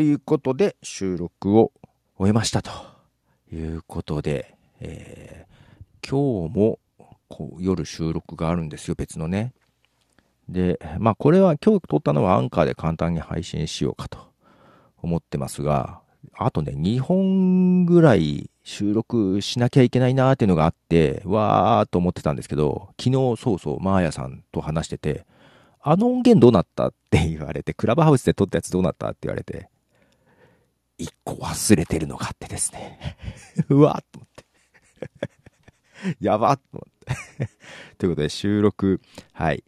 ということで、収録を終えましたということで、えー、今日もこう夜収録があるんですよ、別のね。で、まあこれは今日撮ったのはアンカーで簡単に配信しようかと思ってますが、あとね、2本ぐらい収録しなきゃいけないなーっていうのがあって、わーと思ってたんですけど、昨日そうそう、マーヤさんと話してて、あの音源どうなったって言われて、クラブハウスで撮ったやつどうなったって言われて、一個忘れてるのがあってですね。うわっと思って。やばっと思って。ということで収録、はい、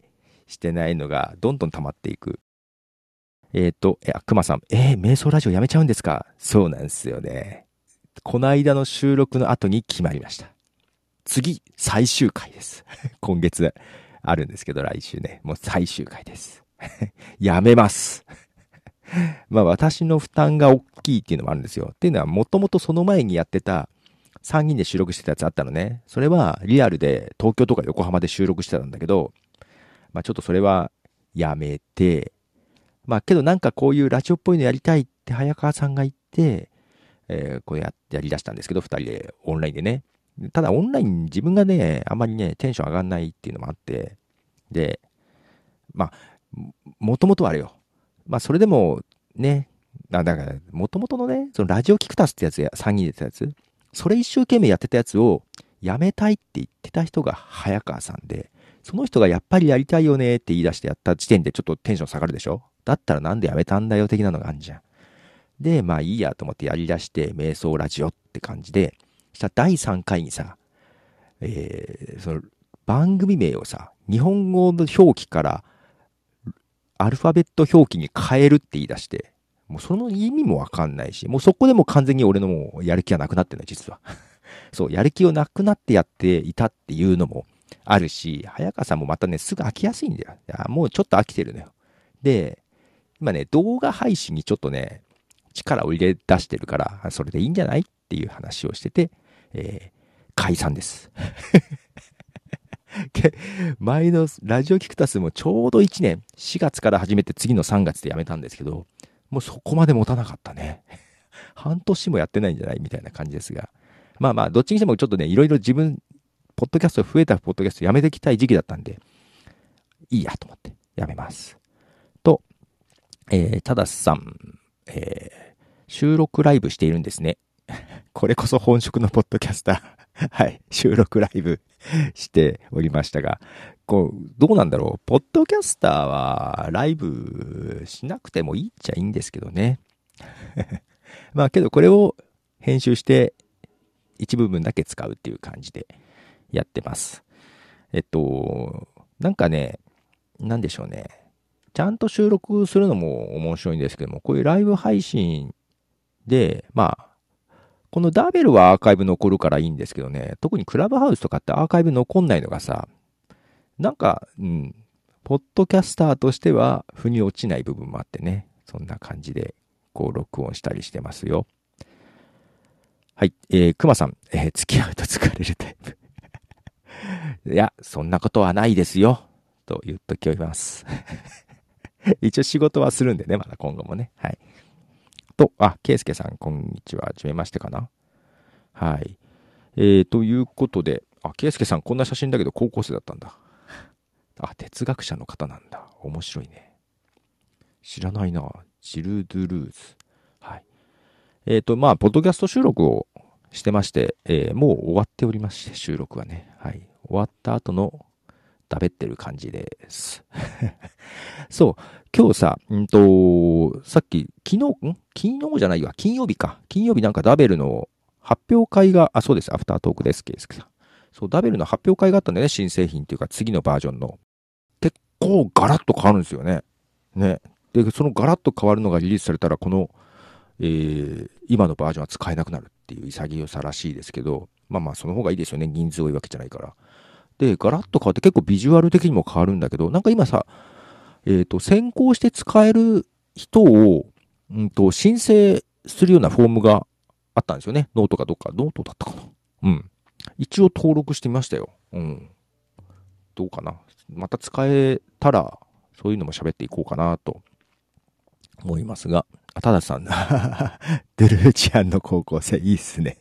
してないのがどんどん溜まっていく。えっ、ー、と、え、くまさん、えー、瞑想ラジオやめちゃうんですか？そうなんですよね。この間の収録の後に決まりました。次、最終回です。今月あるんですけど、来週ね、もう最終回です。やめます。まあ私の負担が大きいっていうのもあるんですよ。っていうのは、もともとその前にやってた3人で収録してたやつあったのね。それはリアルで東京とか横浜で収録してたんだけど、まあちょっとそれはやめて、まあけどなんかこういうラジオっぽいのやりたいって早川さんが言って、えー、こうやってやりだしたんですけど、二人でオンラインでね。ただオンライン自分がね、あんまりね、テンション上がんないっていうのもあって、で、まあ、もともとはあれよ。まあそれでもね、あだから、もともとのね、そのラジオキクタスってやつや、3人でやってたやつ、それ一生懸命やってたやつをやめたいって言ってた人が早川さんで、その人がやっぱりやりたいよねって言い出してやった時点でちょっとテンション下がるでしょ？だったらなんでやめたんだよ的なのがあるじゃん。で、まあいいやと思ってやり出して、瞑想ラジオって感じで、した第3回にさ、えー、その番組名をさ、日本語の表記からアルファベット表記に変えるって言い出して、もうその意味もわかんないし、もうそこでも完全に俺のもうやる気がなくなってるの、実は。そう、やる気をなくなってやっていたっていうのもあるし、早川さんもまたね、すぐ飽きやすいんだよ。いやもうちょっと飽きてるのよ。で、今ね、動画配信にちょっとね、力を入れ出してるから、それでいいんじゃないっていう話をしてて、えー、解散です。前のラジオキクタスもちょうど1年、4月から始めて次の3月で辞めたんですけど、もうそこまで持たなかったね。半年もやってないんじゃないみたいな感じですが。まあまあ、どっちにしてもちょっとね、いろいろ自分、ポッドキャスト増えたポッドキャストやめてきたい時期だったんで、いいやと思ってやめます。と、えー、たださん、えー、収録ライブしているんですね。これこそ本職のポッドキャスター はい、収録ライブ しておりましたが、こう、どうなんだろう。ポッドキャスターはライブしなくてもいいっちゃいいんですけどね。まあけどこれを編集して一部分だけ使うっていう感じでやってます。えっと、なんかね、なんでしょうね。ちゃんと収録するのも面白いんですけども、こういうライブ配信で、まあ、このダーベルはアーカイブ残るからいいんですけどね、特にクラブハウスとかってアーカイブ残んないのがさ、なんか、うん、ポッドキャスターとしては腑に落ちない部分もあってね、そんな感じで、こう、録音したりしてますよ。はい、えー、熊さん、えー、付き合うと疲れるタイプ。いや、そんなことはないですよ。と言っときます。一応仕事はするんでね、まだ今後もね。はい。と、あ、ケイスケさん、こんにちは。はじめましてかな。はい。えー、ということで、あ、ケイスケさん、こんな写真だけど高校生だったんだ。あ、哲学者の方なんだ。面白いね。知らないな。ジル・ドゥルーズ。はい。えっ、ー、と、まあ、ポッドキャスト収録をしてまして、えー、もう終わっておりまして、収録はね。はい。終わった後の食べってる感じです。そう。今日さ、んと、さっき、昨日、ん？昨日じゃないわ。金曜日か。金曜日なんかダベルの発表会が、あ、そうです。アフタートークです。ケースさん。そう、ダベルの発表会があったんだよね。新製品っていうか、次のバージョンの。結構ガラッと変わるんですよね。ね。で、そのガラッと変わるのがリリースされたら、この、えー、今のバージョンは使えなくなるっていう潔さらしいですけど、まあまあ、その方がいいですよね。人数多いわけじゃないから。で、ガラッと変わって結構ビジュアル的にも変わるんだけど、なんか今さ、えっ、ー、と、先行して使える人を、うんと、申請するようなフォームがあったんですよね。ノートかどっか、ノートだったかな。うん。一応登録してみましたよ。うん。どうかな。また使えたら、そういうのも喋っていこうかなと思いますが、あ、たださん、ドゥルーチアンの高校生、いいっすね。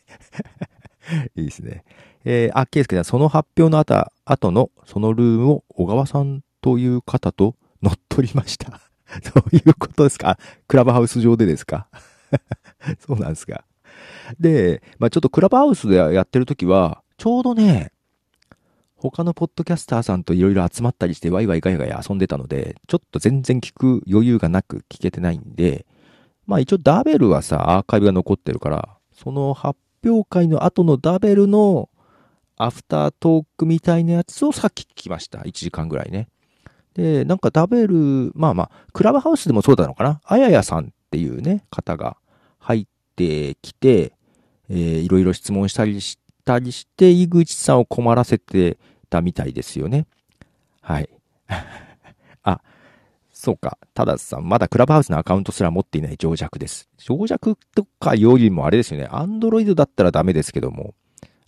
いいっすね。えー、あ、ケイスケさん、その発表の後、後の、そのルームを小川さんという方と乗っ取りました。そういうことですか？クラブハウス上でですか？そうなんですか。で、まあちょっとクラブハウスでやってる時は、ちょうどね、他のポッドキャスターさんといろいろ集まったりしてワイワイガヤガヤ遊んでたので、ちょっと全然聞く余裕がなく聞けてないんで、まあ一応ダベルはさ、アーカイブが残ってるから、その発表会の後のダベルのアフタートークみたいなやつをさっき聞きました。1時間ぐらいね。で、なんかダベル、まあまあ、クラブハウスでもそうだのかなあややさんっていうね、方が入ってきて、えー、いろいろ質問したりしたりして、井口さんを困らせてたみたいですよね。はい。そうか。たださん、まだクラブハウスのアカウントすら持っていない情弱です。情弱とかよりもあれですよね。アンドロイドだったらダメですけども、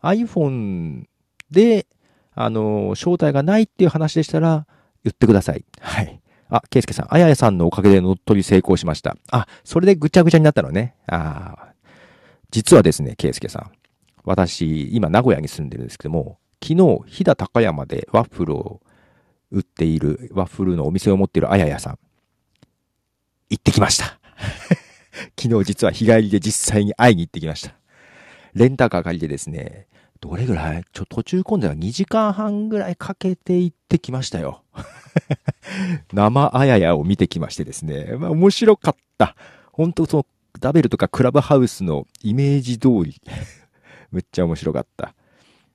iPhone で、あの、招待がないっていう話でしたら、言ってください。はい。あ、ケイスケさん、あややさんのおかげで乗っ取り成功しました。あ、それでぐちゃぐちゃになったのね。あ実はですね、ケイスケさん。私、今名古屋に住んでるんですけども、昨日、飛騨高山でワッフルを売っている、ワッフルのお店を持っているあややさん。行ってきました。昨日実は日帰りで実際に会いに行ってきました。レンタカー借りてですね、どれぐらい？ちょ、途中混んでは2時間半ぐらいかけて行ってきましたよ。生あややを見てきましてですね。まあ面白かった。本当その、ダベルとかクラブハウスのイメージ通り。むっちゃ面白かった。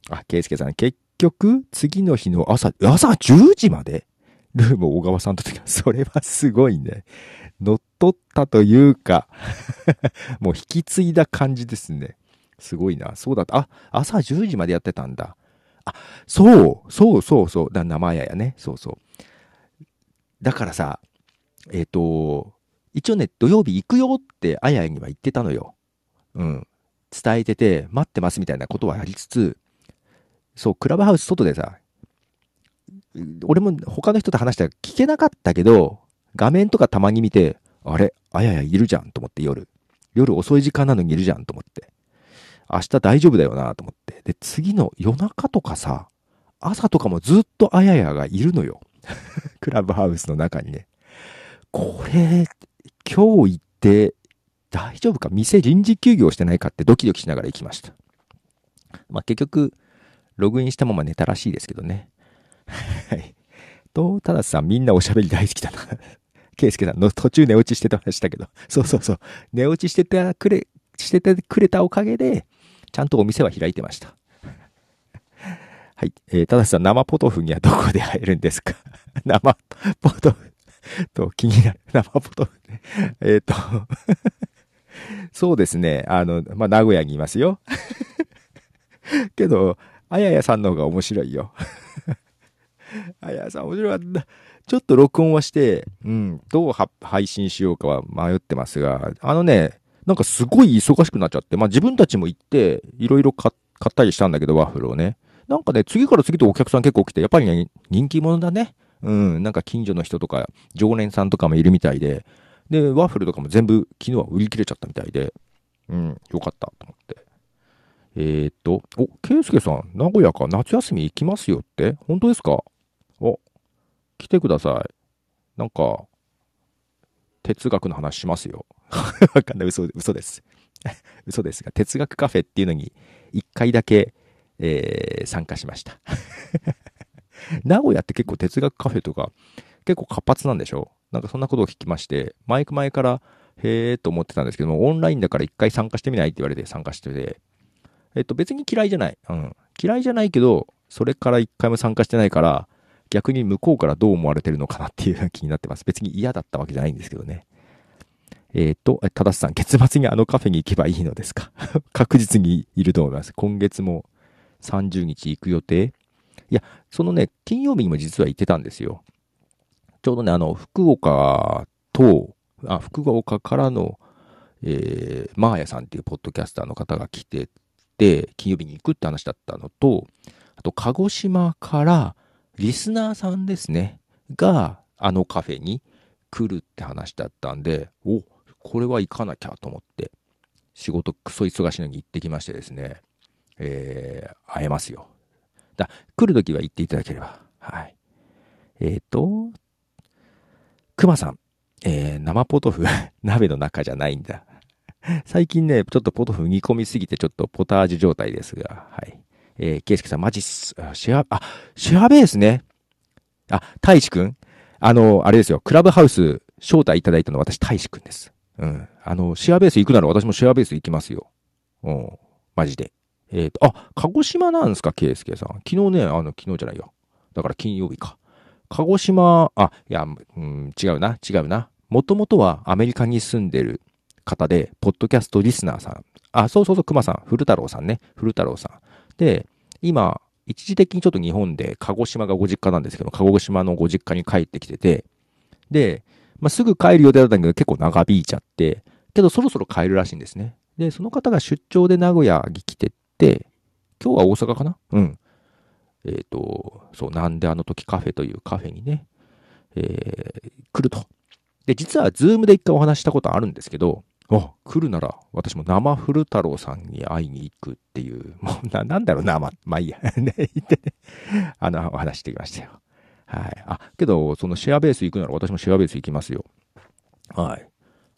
あ、ケイスケさん、結局、次の日の朝、朝10時までルームを小川さんと それはすごいね。乗っ取ったというか もう引き継いだ感じですね。すごいな。そうだった。あ、朝10時までやってたんだ。あ、そう、そうそうそう。だ生ややね。そうそう。だからさ、えっ、ー、と、一応ね、土曜日行くよってあややには言ってたのよ。うん。伝えてて、待ってますみたいなことはやりつつ、そう、クラブハウス外でさ、俺も他の人と話したら聞けなかったけど、画面とかたまに見て、あれ、あややいるじゃんと思って夜。夜遅い時間なのにいるじゃんと思って。明日大丈夫だよなと思って。で、次の夜中とかさ、朝とかもずっとあややがいるのよ。クラブハウスの中にね。これ、今日行って大丈夫か？店臨時休業してないかってドキドキしながら行きました。まあ、結局、ログインしたまま寝たらしいですけどね。はい。と、たださんみんなおしゃべり大好きだな。ケイスケさんの途中寝落ちしてましたけど。そうそうそう。寝落ちしててくれ、しててくれたおかげで、ちゃんとお店は開いてました。はい。えー、ただしさん、生ポトフにはどこで会えるんですか？生ポトフと気になる。生ポトフね。えっ、とそうですね。あの、まあ、名古屋にいますよ。けど、あややさんの方が面白いよ。あややさん面白かった。ちょっと録音はして、うん、どう配信しようかは迷ってますが、あのね、なんかすごい忙しくなっちゃって、まあ自分たちも行って、いろいろ買ったりしたんだけど、ワッフルをね。なんかね、次から次とお客さん結構来て、やっぱりね、人気者だね。うん、なんか近所の人とか、常連さんとかもいるみたいで、で、ワッフルとかも全部昨日は売り切れちゃったみたいで、うん、よかったと思って。えー、っと、お、ケイスケさん、名古屋か夏休み行きますよって？本当ですか？お、来てください。なんか、哲学の話しますよ。わかんない。嘘、嘘です。嘘ですが、哲学カフェっていうのに一回だけ、えー、参加しました。名古屋って結構哲学カフェとか結構活発なんでしょ？なんかそんなことを聞きまして、マイク前からへーと思ってたんですけども、オンラインだから一回参加してみないって言われて参加してて、えっと別に嫌いじゃない。うん。嫌いじゃないけど、それから一回も参加してないから、逆に向こうからどう思われてるのかなっていう気になってます。別に嫌だったわけじゃないんですけどね。えっ、ー、と、ただしさん、月末にあのカフェに行けばいいのですか？確実にいると思います。今月も30日行く予定いや、そのね、金曜日にも実は行ってたんですよ。ちょうどね、あの、福岡と、あ、福岡からの、えー、マーヤさんっていうポッドキャスターの方が来てて、金曜日に行くって話だったのと、あと、鹿児島からリスナーさんですね、が、あのカフェに来るって話だったんで、お、これは行かなきゃと思って、仕事クソ忙しいのに行ってきましてですね、えー、会えますよ。だ、来るときは行っていただければ。はい。えっ、ー、と、熊さん、えー、生ポトフ、鍋の中じゃないんだ。最近ね、ちょっとポトフ煮込みすぎて、ちょっとポタージュ状態ですが、はい。えー、ケイスケさん、マジっす。シェア、あ、シェアベースね。あ、大志くんあの、あれですよ、クラブハウス招待いただいたのは私、大志くんです。うん。あの、シェアベース行くなら私もシェアベース行きますよ。うん。マジで。えっ、ー、と、あ、鹿児島なんですか、ケイスケさん。昨日ね、あの、昨日じゃないよ。だから金曜日か。鹿児島、あ、いや、うん、違うな、違うな。もともとはアメリカに住んでる方で、ポッドキャストリスナーさん。あ、そうそうそう、熊さん。古太郎さんね。古太郎さん。で、今、一時的にちょっと日本で鹿児島がご実家なんですけど、鹿児島のご実家に帰ってきてて、で、まあ、すぐ帰る予定だったんだけど結構長引いちゃって、けどそろそろ帰るらしいんですね。で、その方が出張で名古屋に来てって、今日は大阪かな？うん。えっ、ー、と、そう、なんであの時カフェというカフェにね、えー、来ると。で、実は Zoom で一回お話したことあるんですけど、あ、来るなら、私も生古太郎さんに会いに行くっていう、もうな、なんだろうな、ま、まあいいや。ね、言ってね、あの、お話してきましたよ。はい。あ、けど、そのシェアベース行くなら私もシェアベース行きますよ。はい。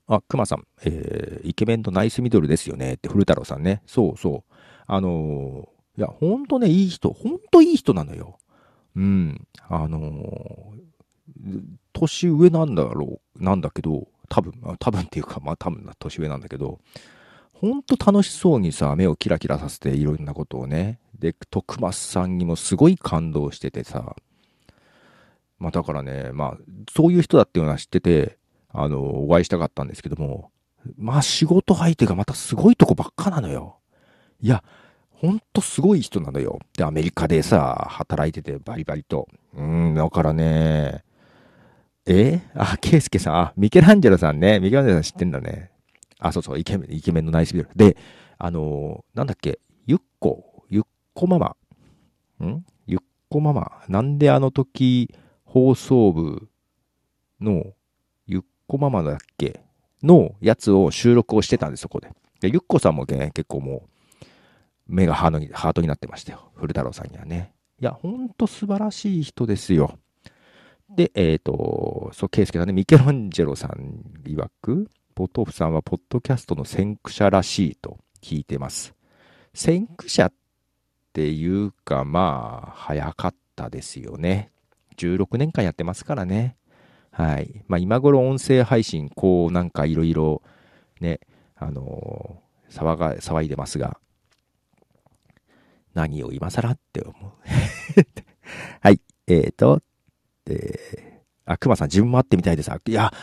あ、熊さん、えー、イケメンとナイスミドルですよねって古太郎さんね。そうそう。あのー、いや、ほんとね、いい人、ほんといい人なのよ。うん。あのー、年上なんだろう、なんだけど、多分、多分っていうか、まあ多分な年上なんだけど、ほんと楽しそうにさ、目をキラキラさせていろんなことをね。で、徳松さんにもすごい感動しててさ、まあだからね、まあ、そういう人だっていうのは知ってて、あの、お会いしたかったんですけども、まあ仕事相手がまたすごいとこばっかなのよ。いや、ほんとすごい人なのよ。で、アメリカでさ、働いててバリバリと。うん、だからね、え？あ、ケイスケさん、あ、ミケランジェロさんね。ミケランジェロさん知ってんだね。あ、そうそう、イケメン、イケメンのナイスビル。で、あのー、なんだっけ、ゆっこ、ゆっこママ。ん？ゆっこママ。なんであの時、放送部の、ゆっこママだっけ？のやつを収録をしてたんです、そこで。で、ゆっこさんもね、結構もう、目がハートになってましたよ。古太郎さんにはね。いや、ほんと素晴らしい人ですよ。で、えっ、ー、と、そう、ケイスケさんね、ミケランジェロさん曰く、ポトフさんはポッドキャストの先駆者らしいと聞いてます。先駆者っていうか、まあ、早かったですよね。16年間やってますからね。はい。まあ、今頃音声配信、こう、なんかいろいろ、ね、あのー、騒が、騒いでますが、何を今更って思う？はい。えっ、ー、と、で、あ、熊さん自分も会ってみたいです。いや、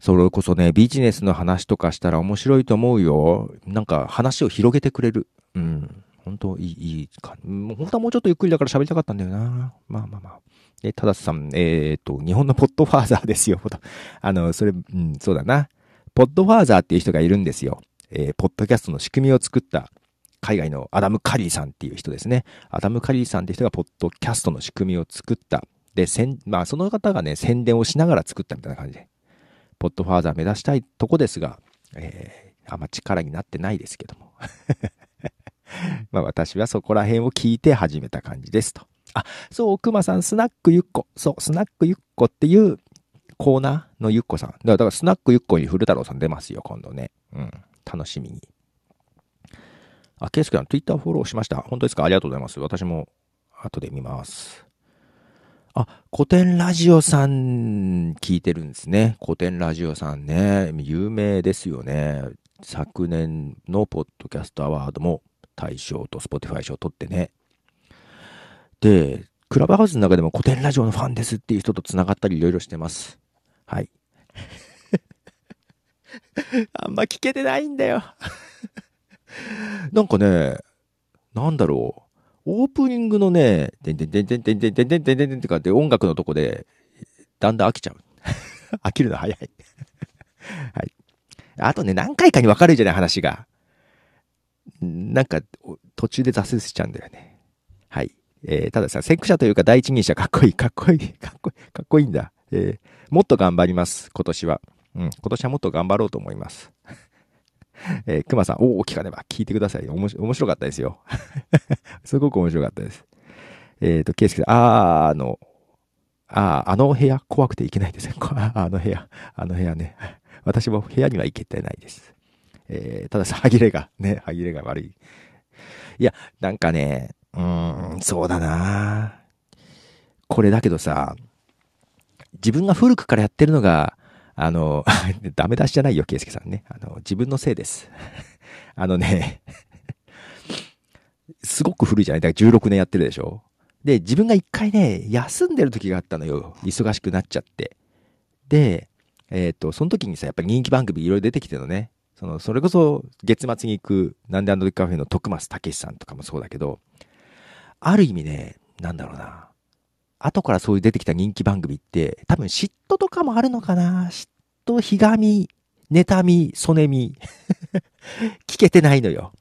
それこそね、ビジネスの話とかしたら面白いと思うよ。なんか話を広げてくれる。うん。本当いい、いいか。本当はもうちょっとゆっくりだから喋りたかったんだよな。まあまあまあ。え、たださん、えっ、と、日本のポッドファーザーですよ。あの、それ、うん、そうだな。ポッドファーザーっていう人がいるんですよ。えー、ポッドキャストの仕組みを作った海外のアダム・カリーさんっていう人ですね。アダム・カリーさんって人がポッドキャストの仕組みを作ったで、せん、まあ、その方がね、宣伝をしながら作ったみたいな感じで、ポッドファーザー目指したいとこですが、えー、あんま力になってないですけども。まあ、私はそこら辺を聞いて始めた感じですと。あ、そう、熊さん、スナックゆっこ。そう、スナックゆっこっていうコーナーのゆっこさん。だから、スナックゆっこに古太郎さん出ますよ、今度ね。うん。楽しみに。あ、ケイスケさん、ツイッターフォローしました。本当ですか？ありがとうございます。私も後で見ます。あ、古典ラジオさん聞いてるんですね。古典ラジオさんね。有名ですよね。昨年のポッドキャストアワードも大賞と Spotify賞を取ってね。で、クラブハウスの中でもコテンラジオのファンですっていう人と繋がったりいろいろしてます。はい。あんま聞けてないんだよなんかね、なんだろう。オープニングのね、てんてんてんてんてんてんてんてんてんてんてんてかって音楽のとこで、だんだん飽きちゃう。飽きるの早いはい。あとね、何回かに分かるじゃない、話が。なんか、途中で挫折しちゃうんだよね。はい。えー、たださ、先駆者というか第一人者かっこいい、かっこいい、かっこいい、かっこいいんだ。えー、もっと頑張ります、今年は。うん、今年はもっと頑張ろうと思います。えー、熊さん、おお、聞かねば、聞いてください。おもし、面白かったですよ。すごく面白かったです。えっ、ー、と、ケイスケさん、あー、あの、あー、あの部屋、怖くて行けないですね。あの部屋、あの部屋ね。私も部屋には行けてないです。えー、たださ、歯切れが、ね、歯切れが悪い。いや、なんかね、うーん、そうだなこれだけどさ、自分が古くからやってるのが、あの、ダメ出しじゃないよ、ケイスケさんね。あの、自分のせいです。あのね、すごく古いじゃない？だから16年やってるでしょ？で、自分が一回ね、休んでる時があったのよ。忙しくなっちゃって。で、えっ、ー、と、その時にさ、やっぱり人気番組いろいろ出てきてるのね。その、それこそ月末に行く、なんであの時カフェの徳松武さんとかもそうだけど、ある意味ね、なんだろうな。後からそういう出てきた人気番組って、多分嫉妬とかもあるのかな嫉妬、ひがみ、妬み、そねみ。聞けてないのよ。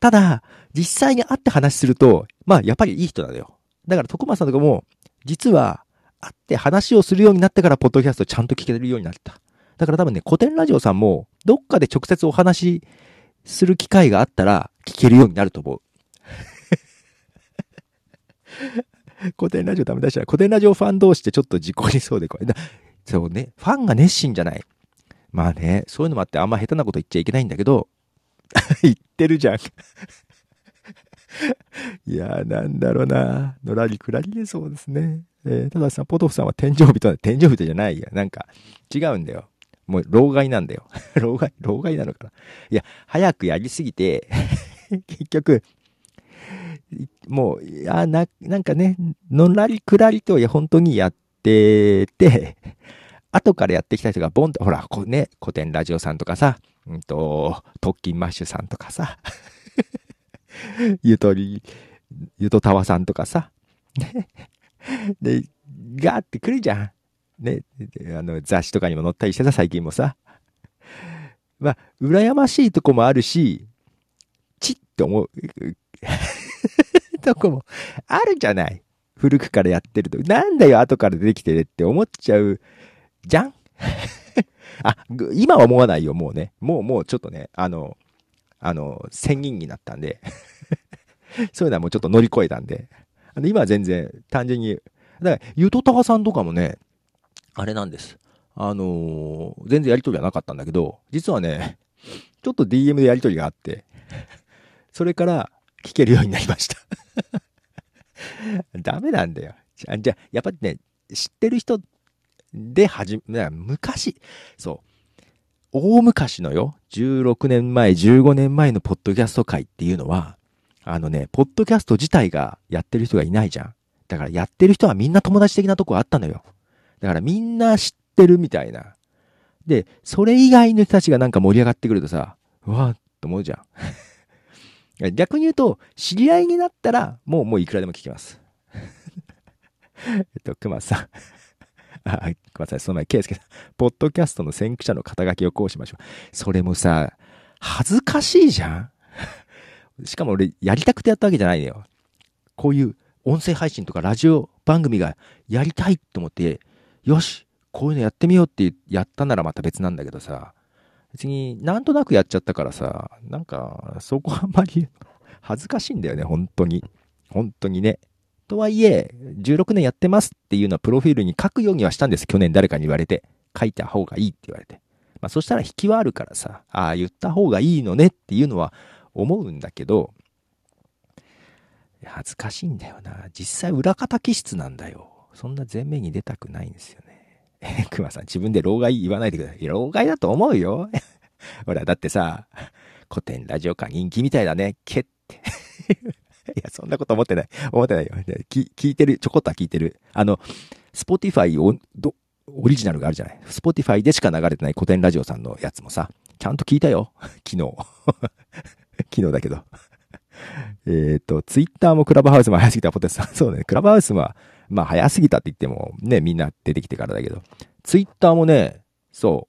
ただ、実際に会って話すると、まあ、やっぱりいい人なのよ。だから、徳間さんとかも、実は、会って話をするようになってから、ポッドキャストちゃんと聞けるようになった。だから多分ね、古典ラジオさんも、どっかで直接お話しする機会があったら、聞けるようになると思う。古典ラジオダメ出したら、古典ラジオファン同士ってちょっと事故りそうで怖い。そうね、ファンが熱心じゃない。まあね、そういうのもあってあんま下手なこと言っちゃいけないんだけど、言ってるじゃん いやー、なんだろうな。のらりくらりでそうですね。えー、たださ、ポトフさんは天井人は天井人じゃないや。なんか、違うんだよ。もう、老害なんだよ。老害、老害なのかな。いや、早くやりすぎて結局、もう、いや、な、なんかね、のんらりくらりと、本当にやってて、後からやってきた人がボンと、ほら、こうね、古典ラジオさんとかさ、うんと、特勤マッシュさんとかさ、ゆとり、ゆとたわさんとかさ、で、ガーって来るじゃん。ね、あの、雑誌とかにも載ったりしてさ、最近もさ。まあ、羨ましいとこもあるし、ちって思う、とこもあるじゃない。古くからやってると。なんだよ、後から出てきてねって思っちゃう、じゃん？あ、今は思わないよ、もうね。もう、もうちょっとね、あの、あの、仙人になったんで そういうのはもうちょっと乗り越えたんで。あの今は全然、単純に、だから、ゆとたわさんとかもね、あれなんです。あのー、全然やりとりはなかったんだけど、実はね、ちょっと DM でやりとりがあって、それから聞けるようになりました ダメなんだよ。じゃ、じゃやっぱりね、知ってる人で始め、昔、そう、大昔のよ、16年前、15年前のポッドキャスト界っていうのは、あのね、ポッドキャスト自体がやってる人がいないじゃん。だからやってる人はみんな友達的なとこあったのよ。だからみんな知ってるみたいな。で、それ以外の人たちがなんか盛り上がってくるとさ、うわーって思うじゃん。逆に言うと、知り合いになったら、もう、もういくらでも聞きます。えっと、熊さん。あ、ごめん、その前、ケイスケさん。ポッドキャストの先駆者の肩書きをこうしましょう。それもさ、恥ずかしいじゃん しかも俺、やりたくてやったわけじゃないのよ。こういう音声配信とかラジオ番組がやりたいと思って、よし、こういうのやってみようってやったならまた別なんだけどさ、別になんとなくやっちゃったからさ、なんか、そこあんまり 恥ずかしいんだよね、本当に。本当にね。とはいえ、16年やってますっていうのはプロフィールに書くようにはしたんです。去年誰かに言われて。書いた方がいいって言われて。まあそしたら引きはあるからさ、ああ、言った方がいいのねっていうのは思うんだけど、恥ずかしいんだよな。実際裏方気質なんだよ。そんな前面に出たくないんですよね。熊さん自分で老害言わないでください。老害だと思うよ。ほら、だってさ、コテンラジオ館人気みたいだね。けって。いや、そんなこと思ってない。思ってないよ。聞いてる、ちょこっとは聞いてる。あの、 Spotifyオリジナルがあるじゃない。 Spotifyでしか流れてないコテンラジオさんのやつもさ、ちゃんと聞いたよ。昨日。昨日だけど。えっ、と、ツイッターもクラブハウスも早すぎたポテトさん。そうね、クラブハウスは、まあ早すぎたって言ってもね、みんな出てきてからだけど、ツイッターもね、そ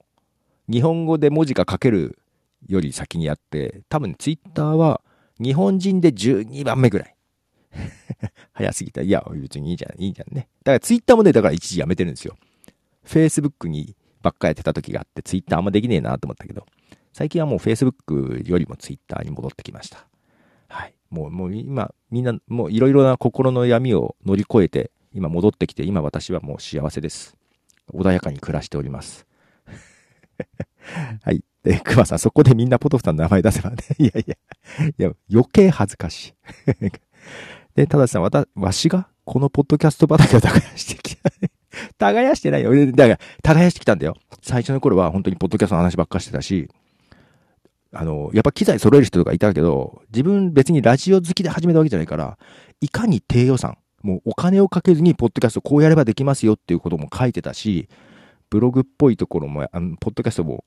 う、日本語で文字が書けるより先にやって、多分ツイッターは日本人で12番目ぐらい。早すぎた。いや、別にいいじゃん、いいじゃんね。だからツイッターもね、だから一時やめてるんですよ。Facebook にばっかやってた時があって、ツイッターあんまできねえなと思ったけど、最近はもう Facebook よりもツイッターに戻ってきました。はい。もう、もう今、みんな、もういろいろな心の闇を乗り越えて、今戻ってきて、今私はもう幸せです。穏やかに暮らしております。はい。で、熊さん、そこでみんなポトフさんの名前出せばね。いやいや、いや、余計恥ずかしい。で、ただしさん、わた、わしがこのポッドキャスト畑を耕してきた。耕してないよ。だから、耕してきたんだよ。最初の頃は本当にポッドキャストの話ばっかしてたし、あの、やっぱ機材揃える人とかいたけど、自分別にラジオ好きで始めたわけじゃないから、いかに低予算、もうお金をかけずにポッドキャストこうやればできますよっていうことも書いてたし、ブログっぽいところも、あの、ポッドキャストも、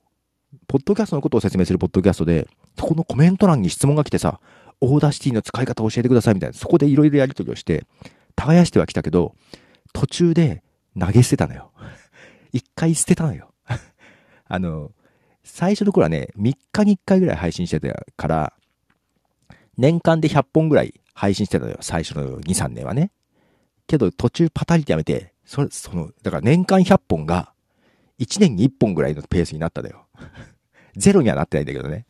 ポッドキャストのことを説明するポッドキャストで、そこのコメント欄に質問が来てさ、 Audacity の使い方を教えてくださいみたいな、そこでいろいろやり取りをして、耕してはきたけど、途中で投げ捨てたのよ。一回捨てたのよ。あの、最初の頃はね、3日に1回ぐらい配信してたから、年間で100本ぐらい配信してたのよ。最初の2、3年はね。けど途中パタリってやめて、それ、その、だから年間100本が、1年に1本ぐらいのペースになったのよ。ゼロにはなってないんだけどね。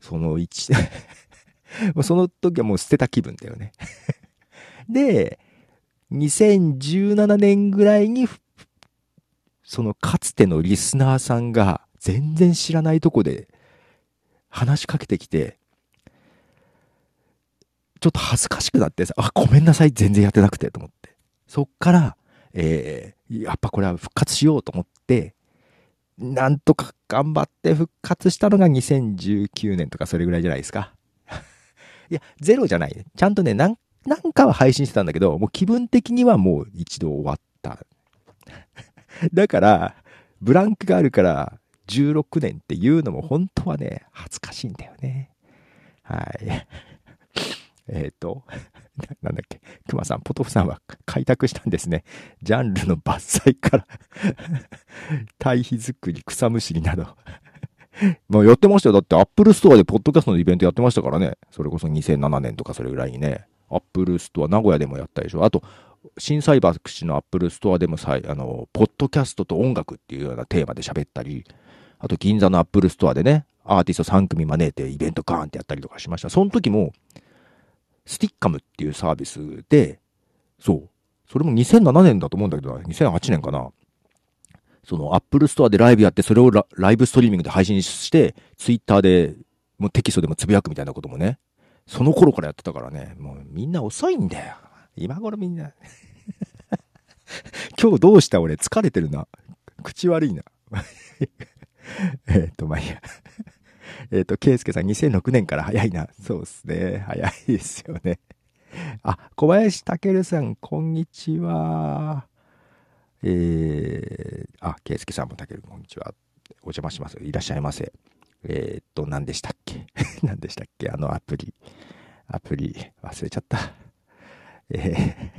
その1、その時はもう捨てた気分だよね。で、2017年ぐらいに、そのかつてのリスナーさんが、全然知らないとこで話しかけてきて、ちょっと恥ずかしくなってさ、あ、ごめんなさい、全然やってなくて、と思って。そっから、えー、やっぱこれは復活しようと思って、なんとか頑張って復活したのが2019年とかそれぐらいじゃないですか。いや、ゼロじゃない。ちゃんとね、なん、なんかは配信してたんだけど、もう気分的にはもう一度終わった。だから、ブランクがあるから、16年っていうのも本当はね、恥ずかしいんだよね。はい。えっと、なんだっけ、熊さん、ポトフさんは開拓したんですね。ジャンルの伐採から 堆肥作り、草むしりなどまあやってましたよ。だってアップルストアでポッドキャストのイベントやってましたからね。それこそ2007年とかそれぐらいにね。 Apple Store、名古屋でもやったでしょ。あと、心斎橋の Apple Store でもさ、あの、ポッドキャストと音楽っていうようなテーマで喋ったり、あと銀座の Apple Store でね、アーティスト3組招いてイベントガーンってやったりとかしました。その時も、 Stickam っていうサービスで、そう。それも2007年だと思うんだけど、2008年かな。その Apple Store でライブやって、それをライブストリーミングで配信して、ツイッターでもうテキストでもつぶやくみたいなこともね、その頃からやってたからね、もうみんな遅いんだよ。今頃みんな 今日どうした俺疲れてるな。口悪いな。えっと、まあいいや。えっと、ケイスケさん2006年から早いな。そうっすね。早いですよね。あ、小林健さん、こんにちは。えー、あ、ケイスケさんも健こんにちは。お邪魔します。いらっしゃいませ。えー、っと、何でしたっけ？何でしたっけ？あのアプリ。アプリ、忘れちゃった。え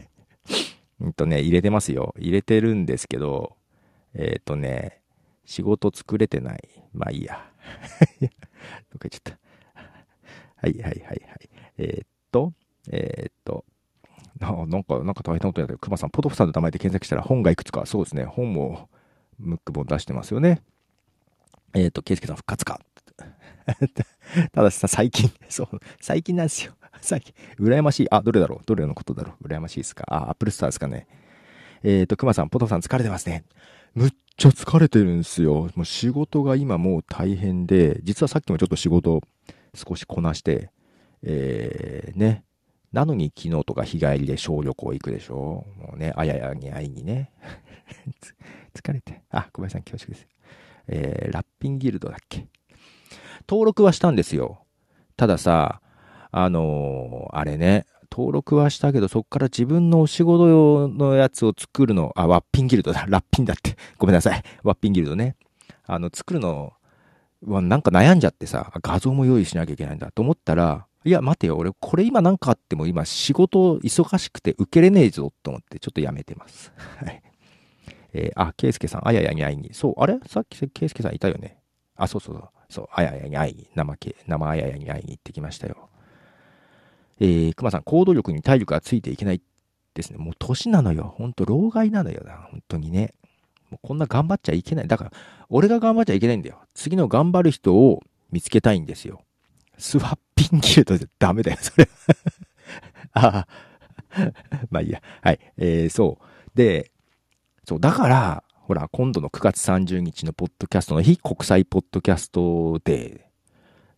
ー、んとね、入れてますよ。入れてるんですけど、えー、っとね、仕事作れてない。まあいいや。どっか行っちゃった。はいはいはいはい。えー、っと、えー、っと、なんか、なんか大変なことやってる。熊さん、ポトフさんの名前で検索したら本がいくつか、そうですね、本もムック本出してますよね。えっ、と、ケイスケさん復活か。ただしさ、最近、そう、最近なんですよ。最近、羨ましい。あ、どれだろう？どれのことだろう？羨ましいですか？あ、アップルスターですかね。えっ、と、熊さん、ポトフさん疲れてますね。むっちゃ疲れてるんですよ。もう仕事が今もう大変で、実はさっきもちょっと仕事少しこなして、えー、ね。なのに昨日とか日帰りで小旅行行くでしょもうね、あややに会いにね。疲れて。あ、小林さん恐縮です。えー、ラッピンギルドだっけ登録はしたんですよ。たださ、あのー、あれね、登録はしたけど、そこから自分のお仕事用のやつを作るの、あ、ワッピンギルドだ。ラッピンだって。ごめんなさい。ワッピンギルドね。あの、作るのはなんか悩んじゃってさ、画像も用意しなきゃいけないんだと思ったら、いや、待てよ。俺、これ今なんかあっても今仕事忙しくて受けれねえぞと思ってちょっとやめてます。はい。えー、あ、ケイスケさん、あややに会いに。そう、あれ？さっきケイスケさんいたよね。あ、そうそうそう。そう、あややに会いに。生け、生あややに会いに行ってきましたよ。えー、熊さん、行動力に体力がついていけないですね。もう年なのよ。ほんと、老害なのよな。本当にね。もうこんな頑張っちゃいけない。だから、俺が頑張っちゃいけないんだよ。次の頑張る人を見つけたいんですよ。スワッピンギルドじゃダメだよ、それ。ああ。まあいいや。はい。えー、そう。で、そう、だから、ほら、今度の9月30日のポッドキャストの日、国際ポッドキャストで、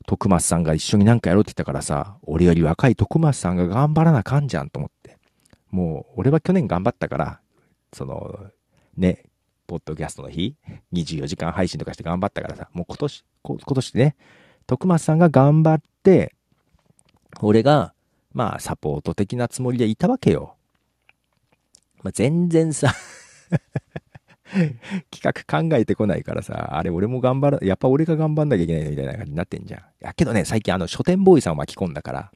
徳松さんが一緒になんかやろうって言ったからさ、俺より若い徳松さんが頑張らなあかんじゃんと思って。もう、俺は去年頑張ったから、その、ね、ポッドキャストの日、24時間配信とかして頑張ったからさ、もう今年、今年ね、徳松さんが頑張って、俺が、まあ、サポート的なつもりでいたわけよ。まあ、全然さ 企画考えてこないからさ、あれ俺も頑張ら、やっぱ俺が頑張んなきゃいけないのみたいな感じになってんじゃん。やけどね、最近あの書店ボーイさんを巻き込んだから、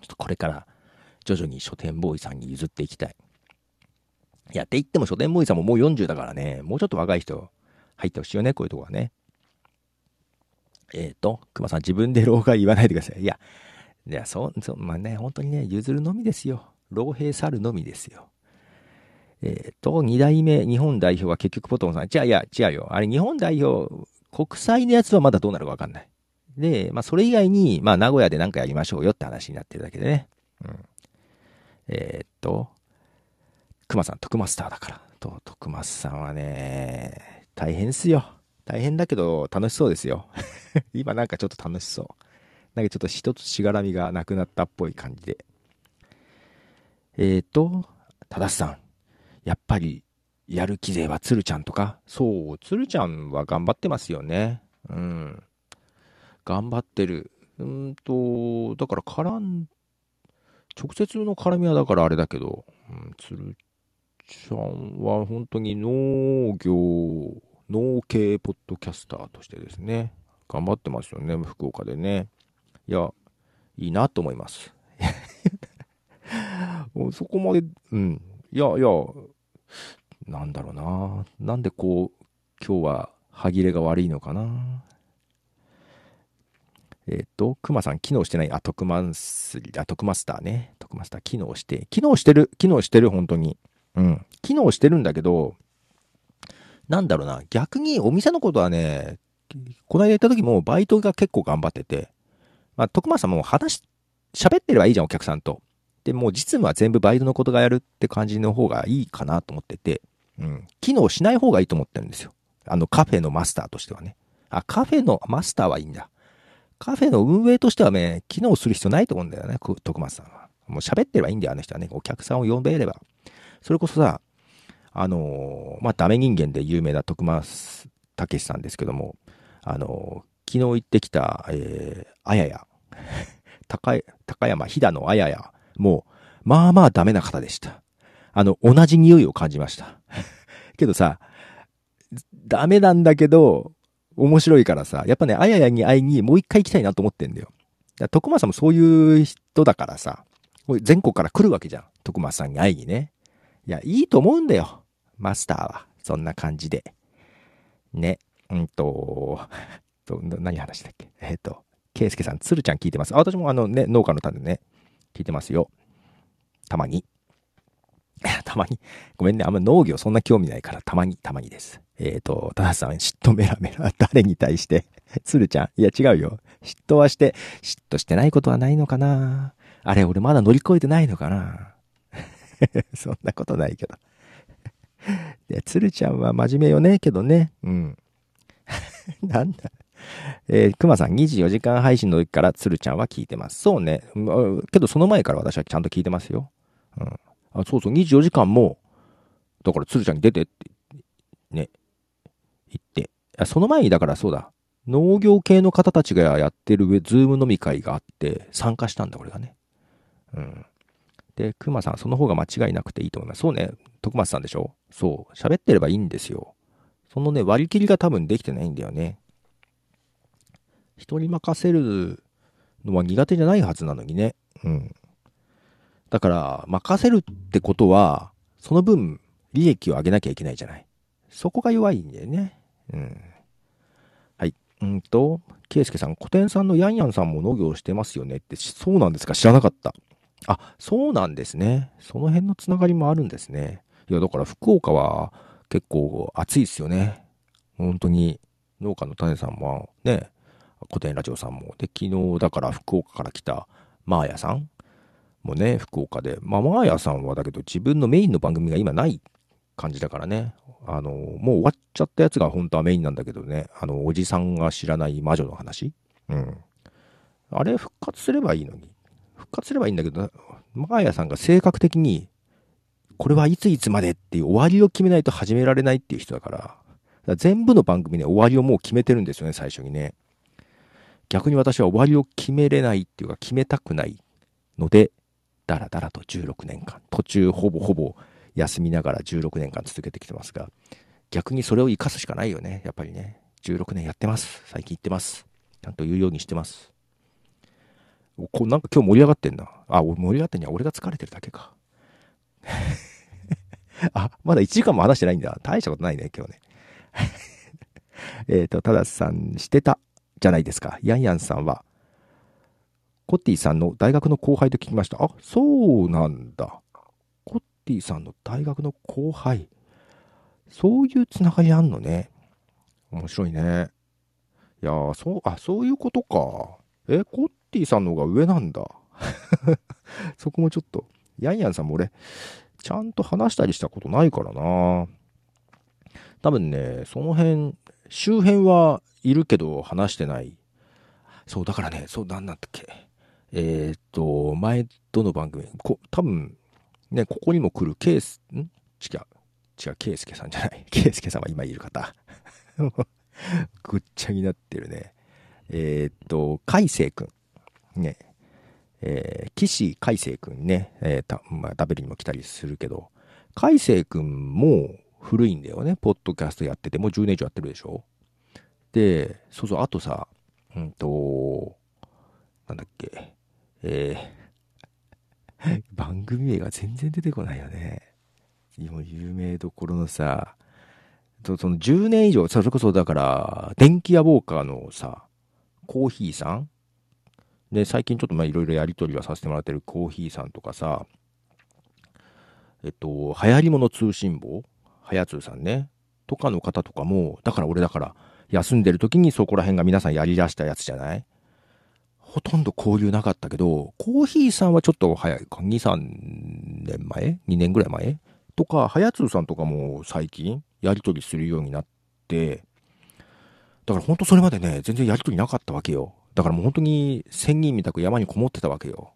ちょっとこれから徐々に書店ボーイさんに譲っていきたい。いやって言っても書店ボーイさんももう40だからね、もうちょっと若い人入ってほしいよね、こういうとこはね。えっ、ー、と、熊さん自分で老害言わないでください。いや、いや、そう、そう、まあね、本当にね、譲るのみですよ。老兵去るのみですよ。えっ、ー、と、二代目日本代表は結局ポトンさん。じゃあ、いや、違うよ。あれ、日本代表、国際のやつはまだどうなるかわかんない。で、まあ、それ以外に、まあ、名古屋で何かやりましょうよって話になってるだけでね。うん。えっ、と、熊さん、徳マスターだから。と、徳マスさんはね、大変っすよ。大変だけど、楽しそうですよ。今なんかちょっと楽しそう。なんかちょっと一つしがらみがなくなったっぽい感じで。えっ、と、ただしさん。やっぱり、やる気勢は鶴ちゃんとかそう、鶴ちゃんは頑張ってますよね。うん。頑張ってる。うんと、だから絡ん、直接の絡みはだからあれだけど、うん、鶴ちゃんは本当に農業、農系ポッドキャスターとしてですね、頑張ってますよね、福岡でね。いや、いいなと思います。そこまで、うん。いやいや、なんだろうな。なんでこう、今日は歯切れが悪いのかな。えっ、ー、と、クマさん機能してない。あ、特マス、あ、特マスターね。特マスター機能して。機能してる。機能してる、本当に。うん。機能してるんだけど、なんだろうな。逆にお店のことはね、この間行った時もバイトが結構頑張ってて、まあ、徳間さんも話、喋ってればいいじゃん、お客さんと。で、もう実務は全部バイトのことがやるって感じの方がいいかなと思ってて、うん。機能しない方がいいと思ってるんですよ。あの、カフェのマスターとしてはね。あ、カフェのマスターはいいんだ。カフェの運営としてはね、機能する必要ないと思うんだよね、徳松さんは。もう喋ってればいいんだよ、あの人はね。お客さんを呼べれば。それこそさ、あのー、まあ、ダメ人間で有名な徳松武さんですけども、あのー、昨日行ってきた、えー、あやや、高高山、飛騨のあやや、もう、まあまあダメな方でした。あの、同じ匂いを感じました。けどさ、ダメなんだけど、面白いからさ、やっぱね、あややに会いにもう一回行きたいなと思ってんだよ。徳間さんもそういう人だからさ、全国から来るわけじゃん。徳間さんに会いにね。いや、いいと思うんだよ。マスターは。そんな感じで。ね。うんと、と何話したっけ？えっ、ー、と、ケイスケさん、つるちゃん聞いてます。あ、私もあのね、農家の種ね、聞いてますよ。たまに。たまに。ごめんね。あんま農業そんな興味ないから、たまに、たまにです。えっ、ー、と、たださん、嫉妬メラメラ、誰に対して？つるちゃん。いや、違うよ。嫉妬はして、嫉妬してないことはないのかな？あれ、俺まだ乗り越えてないのかな？そんなことないけど。で、つるちゃんは真面目よね、けどね。うん。なんだ？えー、熊さん24時間配信の時からつるちゃんは聞いてます。そうね。けどその前から私はちゃんと聞いてますよ。うん。あそうそう、24時間も、だからつるちゃんに出てって、ね、言って。あその前にだからそうだ。農業系の方たちがやってるズーム飲み会があって参加したんだ、これがね。うん。で、くまさん、その方が間違いなくていいと思います。そうね、徳松さんでしょ？そう。喋ってればいいんですよ。そのね、割り切りが多分できてないんだよね。人に任せるのは苦手じゃないはずなのにね。うん。だから、任せるってことは、その分、利益を上げなきゃいけないじゃない。そこが弱いんだよね。うん。はい。うんと、ケイスケさん、古典さんのヤンヤンさんも農業してますよねって、そうなんですか？知らなかった。あ、そうなんですね。その辺のつながりもあるんですね。いや、だから福岡は結構暑いですよね。本当に、農家の種さんもね、古典ラジオさんも。で、昨日だから福岡から来たマーヤさんもね、福岡で。まあ、マーヤさんはだけど自分のメインの番組が今ない感じだからね。あの、もう終わっちゃったやつが本当はメインなんだけどね。あの、おじさんが知らない魔女の話。うん。あれ復活すればいいのに。復活すればいいんだけど、マーヤさんが性格的に、これはいついつまでっていう終わりを決めないと始められないっていう人だから、から全部の番組で終わりをもう決めてるんですよね、最初にね。逆に私は終わりを決めれないっていうか決めたくないので、だらだらと16年間、途中ほぼほぼ休みながら16年間続けてきてますが、逆にそれを生かすしかないよね、やっぱりね。16年やってます。最近言ってます。ちゃんと言うようにしてます。こなんか今日盛り上がってんな。あ、俺盛り上がってんや。俺が疲れてるだけか。あ、まだ1時間も話してないんだ。大したことないね、今日ね。えっと、たださん、してたじゃないですか。ヤンヤンさんは、コッティさんの大学の後輩と聞きました。あ、そうなんだ。コッティさんの大学の後輩。そういうつながりあんのね。面白いね。いやそう、あ、そういうことか。え、コッティさんの方が上なんだ。そこもちょっと、ヤンヤンさんも俺、ちゃんと話したりしたことないからな。多分ね、その辺、周辺はいるけど話してない。そう、だからね、そう、なんだっけ。えー、っと、前、どの番組、こ多分、ね、ここにも来るケース、ん？違う。違う、ケイスケさんじゃない。ケイスケさんは今いる方。ぐっちゃになってるね。えー、っと、海星くん。ね。えー、岸海星くんね。えー、た、まあ、ダベルにも来たりするけど、海星くんも古いんだよね。ポッドキャストやってて、もう10年以上やってるでしょ。で、そうそう、あとさ、うんと、なんだっけ。えー、番組名が全然出てこないよね。今有名どころのさ、その10年以上、それこそだから、電気屋ウォーカーのさ、コーヒーさん？で、最近ちょっとまあいろいろやりとりはさせてもらってるコーヒーさんとかさ、えっと、流行り物通信簿？はやつさんね。とかの方とかも、だから俺だから、休んでる時にそこら辺が皆さんやり出したやつじゃない？ほとんど交流なかったけど、コーヒーさんはちょっと早いか、2、3年前 ?2 年ぐらい前？とか、はやつさんとかも最近やりとりするようになって、だから本当それまでね、全然やりとりなかったわけよ。だからもう本当に仙人みたく山にこもってたわけよ。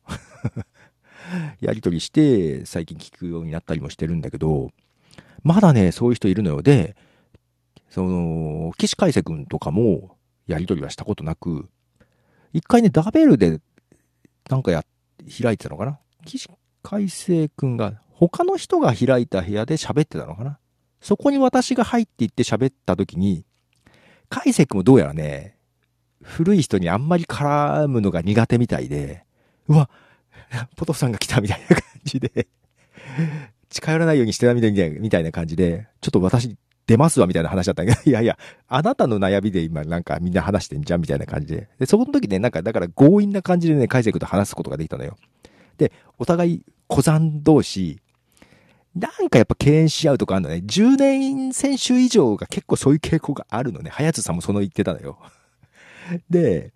やりとりして、最近聞くようになったりもしてるんだけど、まだね、そういう人いるのよ。で、その、岸海瀬くんとかもやりとりはしたことなく、一回ね、ダベルで、なんかや、開いてたのかな？岸海星くんが、他の人が開いた部屋で喋ってたのかな？そこに私が入っていって喋った時に、海星くんもどうやらね、古い人にあんまり絡むのが苦手みたいで、うわ、ポトフさんが来たみたいな感じで近寄らないようにしてたみたい、みたいな感じで、ちょっと私出ますわみたいな話だったんだけど、いやいや、あなたの悩みで今なんかみんな話してんじゃんみたいな感じで。で、そこの時ね、なんかだから強引な感じでね、カイセクと話すことができたのよ。で、お互い小山同士、なんかやっぱ敬遠し合うとかあるのね。10年選手以上が結構そういう傾向があるのね。早津さんもその言ってたのよ。で、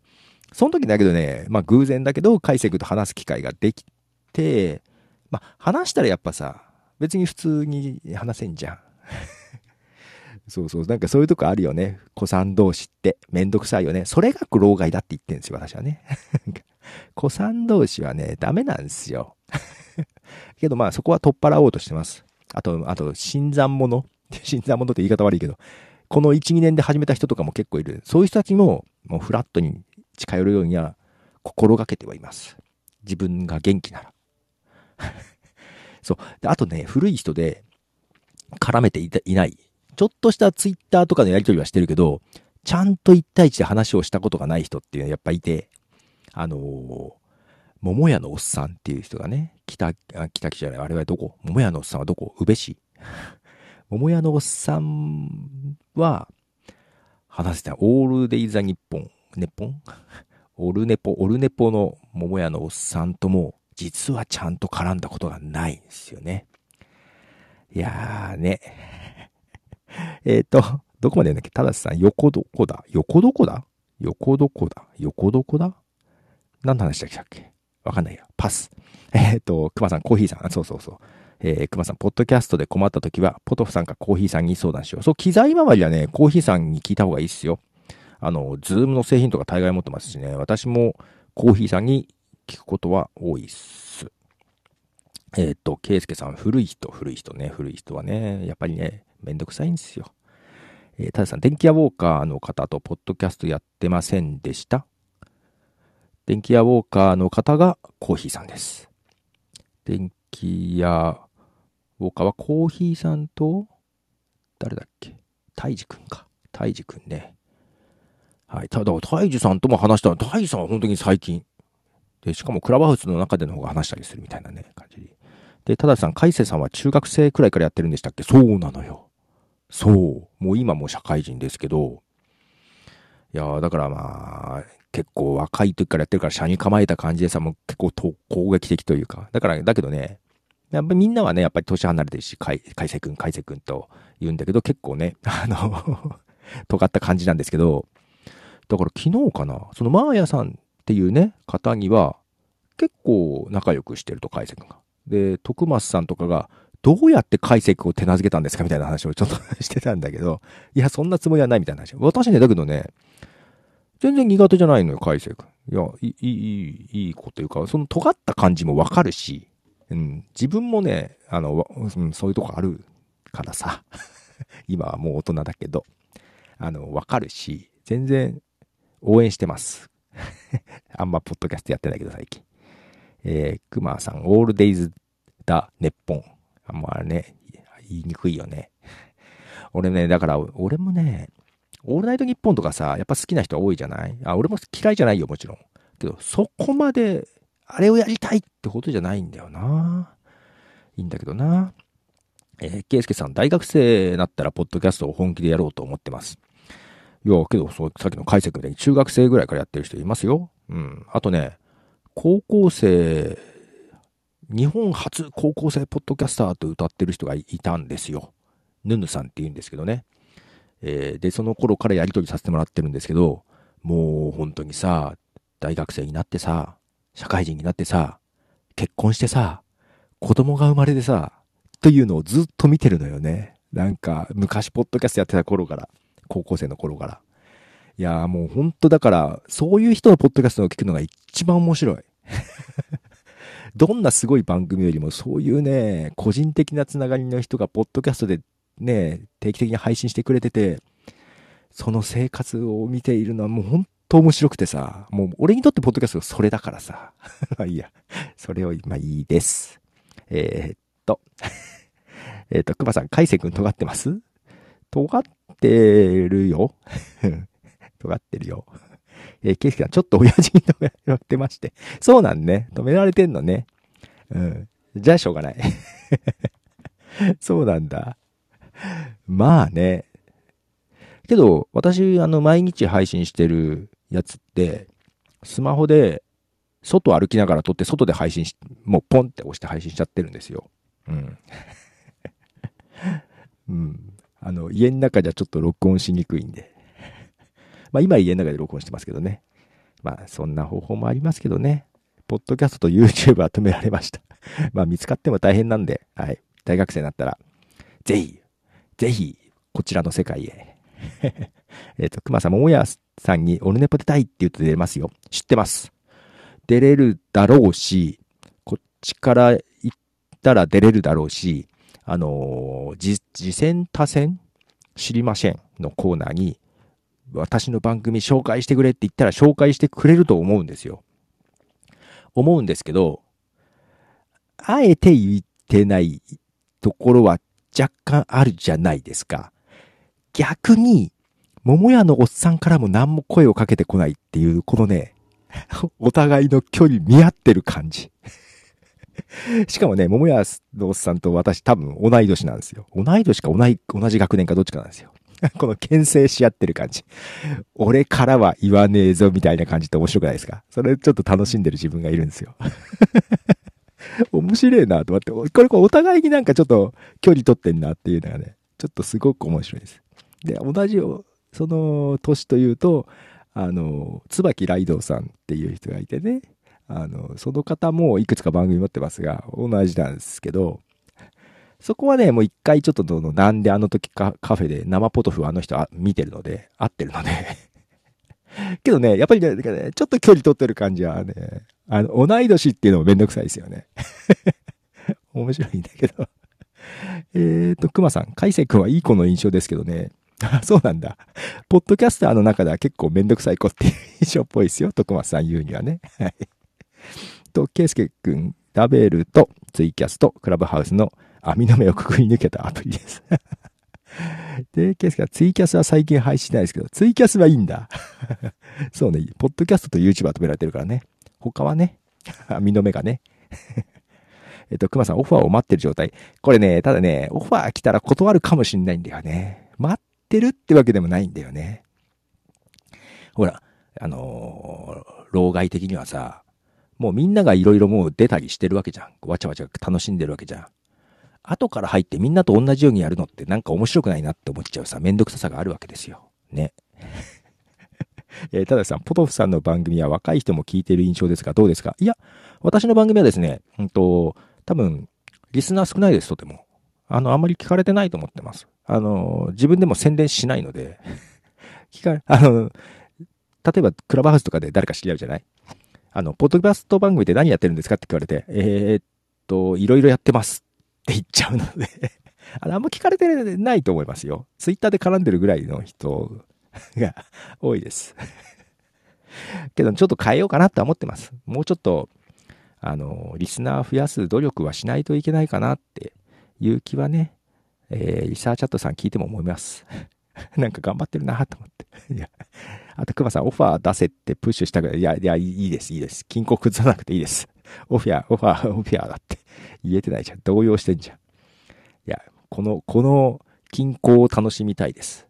その時だけどね、まあ偶然だけど、カイセクと話す機会ができて、まあ話したらやっぱさ、別に普通に話せんじゃん。そうそう。なんかそういうとこあるよね。子さん同士ってめんどくさいよね。それが老害だって言ってんですよ、私はね。子さん同士はね、ダメなんですよ。けどまあそこは取っ払おうとしてます。あと、あと、新参者。新参者って言い方悪いけど、この1、2年で始めた人とかも結構いる。そういう人たちも、もうフラットに近寄るようには心がけてはいます。自分が元気なら。そう。あとね、古い人で絡めていない。ちょっとしたツイッターとかのやりとりはしてるけど、ちゃんと1対1で話をしたことがない人っていうのはやっぱいて、あのー、桃屋のおっさんっていう人がね、北、あ北木じゃない、あれはどこ？桃屋のおっさんはどこ？宇部市。桃屋のおっさんは、話してた、オールデイザ日本、ネポン？オルネポ、オルネポの桃屋のおっさんとも、実はちゃんと絡んだことがないんですよね。いやーね。えっと、どこまで言うんだっけ？ただしさん、横どこだ？横どこだ？横どこだ？横どこだ？何の話でしたっけ？わかんないや。パス。えっ、と、熊さん、コーヒーさん。そうそうそう。えー、熊さん、ポッドキャストで困った時は、ポトフさんかコーヒーさんに相談しよう。そう、機材周りはね、コーヒーさんに聞いた方がいいっすよ。あの、ズームの製品とか大概持ってますしね、私もコーヒーさんに聞くことは多いっす。えっ、ー、と、ケイスケさん、古い人、古い人ね、古い人はね、やっぱりね、めんどくさいんですよ。えー、たださん、電気屋ウォーカーの方とポッドキャストやってませんでした？電気屋ウォーカーの方がコーヒーさんです。電気屋ウォーカーはコーヒーさんと、誰だっけ？タイジくんか。タイジくんね。はい。ただ、タイジさんとも話したタイジさんは本当に最近。で、しかもクラブハウスの中での方が話したりするみたいなね、感じで、たださん、海瀬さんは中学生くらいからやってるんでしたっけ？そうなのよ。そう。もう今も社会人ですけど、いやだからまあ、結構若い時からやってるから、車に構えた感じでさ、もう結構と攻撃的というか。だから、だけどね、やっぱみんなはね、やっぱり年離れてるし、海瀬くん、海瀬くんと言うんだけど、結構ね、あの 尖った感じなんですけど、だから昨日かな、そのマーヤさんっていうね、方には、結構仲良くしてると、海瀬くんが。で、徳松さんとかが、どうやって解析を手なずけたんですかみたいな話をちょっとしてたんだけど、いや、そんなつもりはないみたいな話。私ね、だけどね、全然苦手じゃないのよ、海星君。いや、いい、いい、いい子というか、その尖った感じもわかるし、うん、自分もね、あの、うん、そういうとこあるからさ、今はもう大人だけど、あの、わかるし、全然応援してます。あんまポッドキャストやってないけど、最近。えー、クマさん、オールデイズだ、ネッポン。あんまあね、言いにくいよね。俺ね、だから、俺もね、オールナイトニッポンとかさ、やっぱ好きな人多いじゃない？あ、俺も嫌いじゃないよ、もちろん。けど、そこまで、あれをやりたいってことじゃないんだよな。いいんだけどな。えー、ケイスケさん、大学生になったら、ポッドキャストを本気でやろうと思ってます。いや、けど、そう、さっきの解釈みたいに中学生ぐらいからやってる人いますよ。うん。あとね、高校生、日本初高校生ポッドキャスターと歌ってる人がいたんですよ。ヌヌさんって言うんですけどね。えー、で、その頃からやりとりさせてもらってるんですけど、もう本当にさ、大学生になってさ、社会人になってさ、結婚してさ、子供が生まれてさ、というのをずっと見てるのよね。なんか、昔ポッドキャストやってた頃から、高校生の頃から。いやもう本当だから、そういう人のポッドキャストを聞くのが一番面白い。どんなすごい番組よりもそういうね、個人的なつながりの人がポッドキャストでね、定期的に配信してくれてて、その生活を見ているのはもう本当面白くてさ、もう俺にとってポッドキャストはそれだからさ。まあいいや。それを、まあいいです。えー、っと。えっと、熊さん、海星くん尖ってます？尖ってるよ。尖ってるよ。えー、ケイスケさん、ちょっと親父に止められてまして。そうなんね。止められてんのね。うん。じゃあしょうがない。そうなんだ。まあね。けど、私、あの、毎日配信してるやつって、スマホで、外歩きながら撮って、外で配信し、もうポンって押して配信しちゃってるんですよ。うん。うん。あの、家の中じゃちょっと録音しにくいんで。まあ今家の中で録音してますけどね。まあそんな方法もありますけどね。ポッドキャストと YouTube は止められました。まあ見つかっても大変なんで、はい。大学生になったら、ぜひぜひ、こちらの世界へ。えっと、熊さん、桃屋さんにオルネポ出たいって言うと出れますよ。知ってます。出れるだろうし、こっちから行ったら出れるだろうし、あのー、次戦多戦知りませんのコーナーに、私の番組紹介してくれって言ったら紹介してくれると思うんですよ。思うんですけど、あえて言ってないところは若干あるじゃないですか。逆に、桃屋のおっさんからも何も声をかけてこないっていう、このね、お互いの距離見合ってる感じ。しかもね、桃屋のおっさんと私多分同い年なんですよ。同い年か同い同じ学年かどっちかなんですよ。この牽制し合ってる感じ。俺からは言わねえぞみたいな感じって面白くないですか？それちょっと楽しんでる自分がいるんですよ。面白いなと思って、これお互いになんかちょっと距離取ってんなっていうのがね、ちょっとすごく面白いです。で、同じ、その年というと、あの、椿ライドさんっていう人がいてね、あの、その方もいくつか番組持ってますが、同じなんですけど、そこはね、もう一回ちょっとどの、なんであの時カカフェで生ポトフあの人見てるので、会ってるので けどね、やっぱりね、ちょっと距離取ってる感じはね、あの、同い年っていうのもめんどくさいですよね。面白いんだけどえっと、熊さん、海星君はいい子の印象ですけどね。あ、そうなんだ。ポッドキャスターの中では結構めんどくさい子っていう印象っぽいですよ。徳松さん言うにはね。はい。と、ケイスケ君、ダベルとツイキャスとクラブハウスの網の目をくぐり抜けたアプリです。で、ケースがツイキャスは最近配信しないですけど、ツイキャスはいいんだ。そうね、ポッドキャストと YouTube は止められてるからね。他はね、網の目がね。えっと、熊さん、オファーを待ってる状態。これね、ただね、オファー来たら断るかもしんないんだよね。待ってるってわけでもないんだよね。ほら、あのー、老害的にはさ、もうみんながいろいろもう出たりしてるわけじゃん。わちゃわちゃ楽しんでるわけじゃん。後から入ってみんなと同じようにやるのってなんか面白くないなって思っちゃうさ、めんどくささがあるわけですよ。ね。えー、たださん、ポトフさんの番組は若い人も聞いてる印象ですが、どうですか？いや、私の番組はですね、うんと、多分、リスナー少ないです、とても。あの、あんまり聞かれてないと思ってます。あの、自分でも宣伝しないので 聞かれ、あの、例えば、クラブハウスとかで誰か知り合うじゃない？あの、ポッドキャスト番組で何やってるんですかって聞かれて、えー、っと、いろいろやってますって言っちゃうので あの、あんま聞かれてないと思いますよ。ツイッターで絡んでるぐらいの人が多いです けど、ちょっと変えようかなって思ってます。もうちょっと、あの、リスナー増やす努力はしないといけないかなっていう気はね、えー、リサーチャットさん聞いても思います なんか頑張ってるなと思って いや、あと、熊さん、オファー出せってプッシュしたぐらい、や、いや、いいです、いいです。金庫崩さなくていいです。オフィア、オファー、オフィアだって言えてないじゃん。動揺してんじゃん。いや、この、この均衡を楽しみたいです。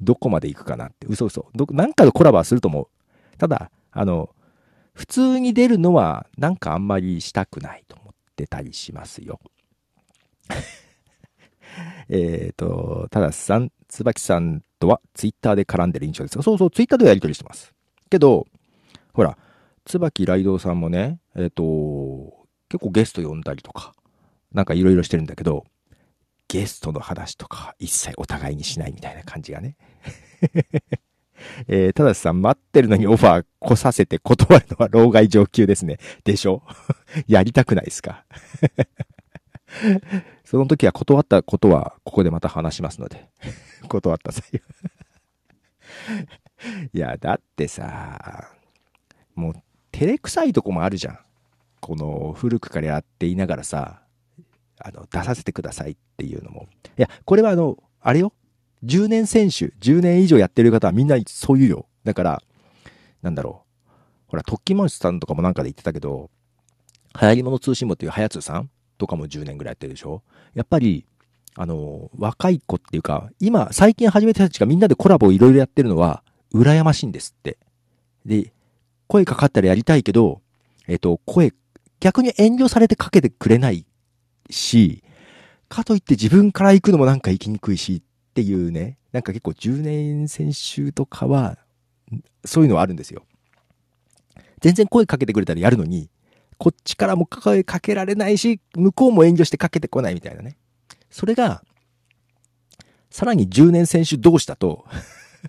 どこまで行くかなって。嘘嘘。ど、なんかのコラボはすると思う。ただ、あの、普通に出るのはなんかあんまりしたくないと思ってたりしますよ。えっと、たださん、椿さんとはツイッターで絡んでる印象ですが、そうそう、ツイッターでやり取りしてます。けど、ほら、椿ライドさんもね、えっ、ー、と、結構ゲスト呼んだりとか、なんかいろいろしてるんだけど、ゲストの話とか一切お互いにしないみたいな感じがね。えー、ただしさん、待ってるのにオファー来させて断るのは老害上級ですね。でしょ？やりたくないですか？その時は断ったことは、ここでまた話しますので。断った際いや、だってさ、もう照れくさいとこもあるじゃん。この古くからやっていながらさ、あの、出させてくださいっていうのも。いや、これはあの、あれよ。10年選手、10年以上やってる方はみんなそう言うよ。だから、なんだろう。ほら、トッキーマウスさんとかもなんかで言ってたけど、流行り物通信簿っていうはやつさんとかも10年ぐらいやってるでしょ？やっぱり、あの、若い子っていうか、今、最近始めた人たちがみんなでコラボをいろいろやってるのは、羨ましいんですって。で、声かかったらやりたいけど、えっ、と、声、逆に遠慮されてかけてくれないし、かといって自分から行くのもなんか行きにくいしっていうね、なんか結構10年選手とかは、そういうのはあるんですよ。全然声かけてくれたらやるのに、こっちからも声かけられないし、向こうも遠慮してかけてこないみたいなね。それが、さらに10年選手同士だと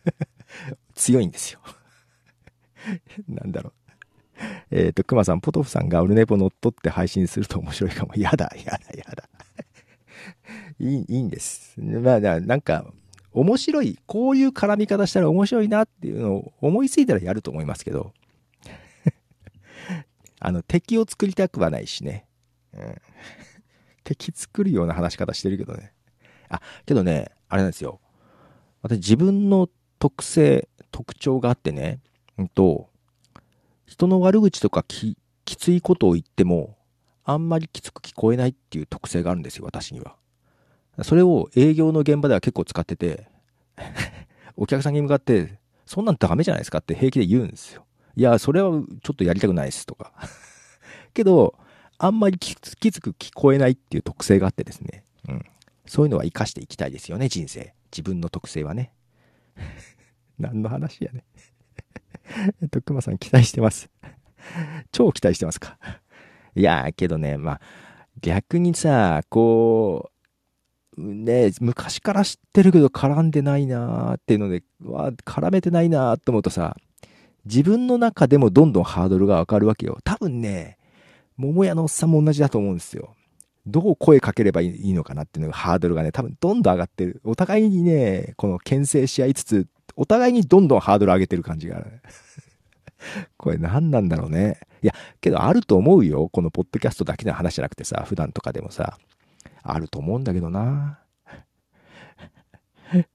強いんですよ なんだろう。えっ、ー、と、熊さん、ポトフさんがオルネポ乗っ取って配信すると面白いかも。やだ、やだ、やだ。いい、いいんです。まあ、なんか、面白い、こういう絡み方したら面白いなっていうのを思いついたらやると思いますけど、あの、敵を作りたくはないしね。うん、敵作るような話し方してるけどね。あ、けどね、あれなんですよ。私自分の特性、特徴があってね、うんと、人の悪口とかききついことを言っても、あんまりきつく聞こえないっていう特性があるんですよ、私には。それを営業の現場では結構使ってて お客さんに向かって、そんなんダメじゃないですかって平気で言うんですよ。いや、それはちょっとやりたくないですとか けど、あんまりきつく聞こえないっていう特性があってですね。うん。そういうのは活かしていきたいですよね、人生。自分の特性はね。何の話やね。えっと、熊さん期待してます。超期待してますか。いやけどね、まあ、逆にさ、こう、ね、昔から知ってるけど絡んでないなーっていうので、わ絡めてないなーって思うとさ、自分の中でもどんどんハードルが上がるわけよ。多分ね、桃屋のおっさんも同じだと思うんですよ。どう声かければいいのかなっていうのがハードルがね、多分どんどん上がってる。お互いにね、この牽制し合いつつ、お互いにどんどんハードル上げてる感じがある。これ何なんだろうね。いや、けどあると思うよ。このポッドキャストだけの話じゃなくてさ、普段とかでもさ、あると思うんだけどな。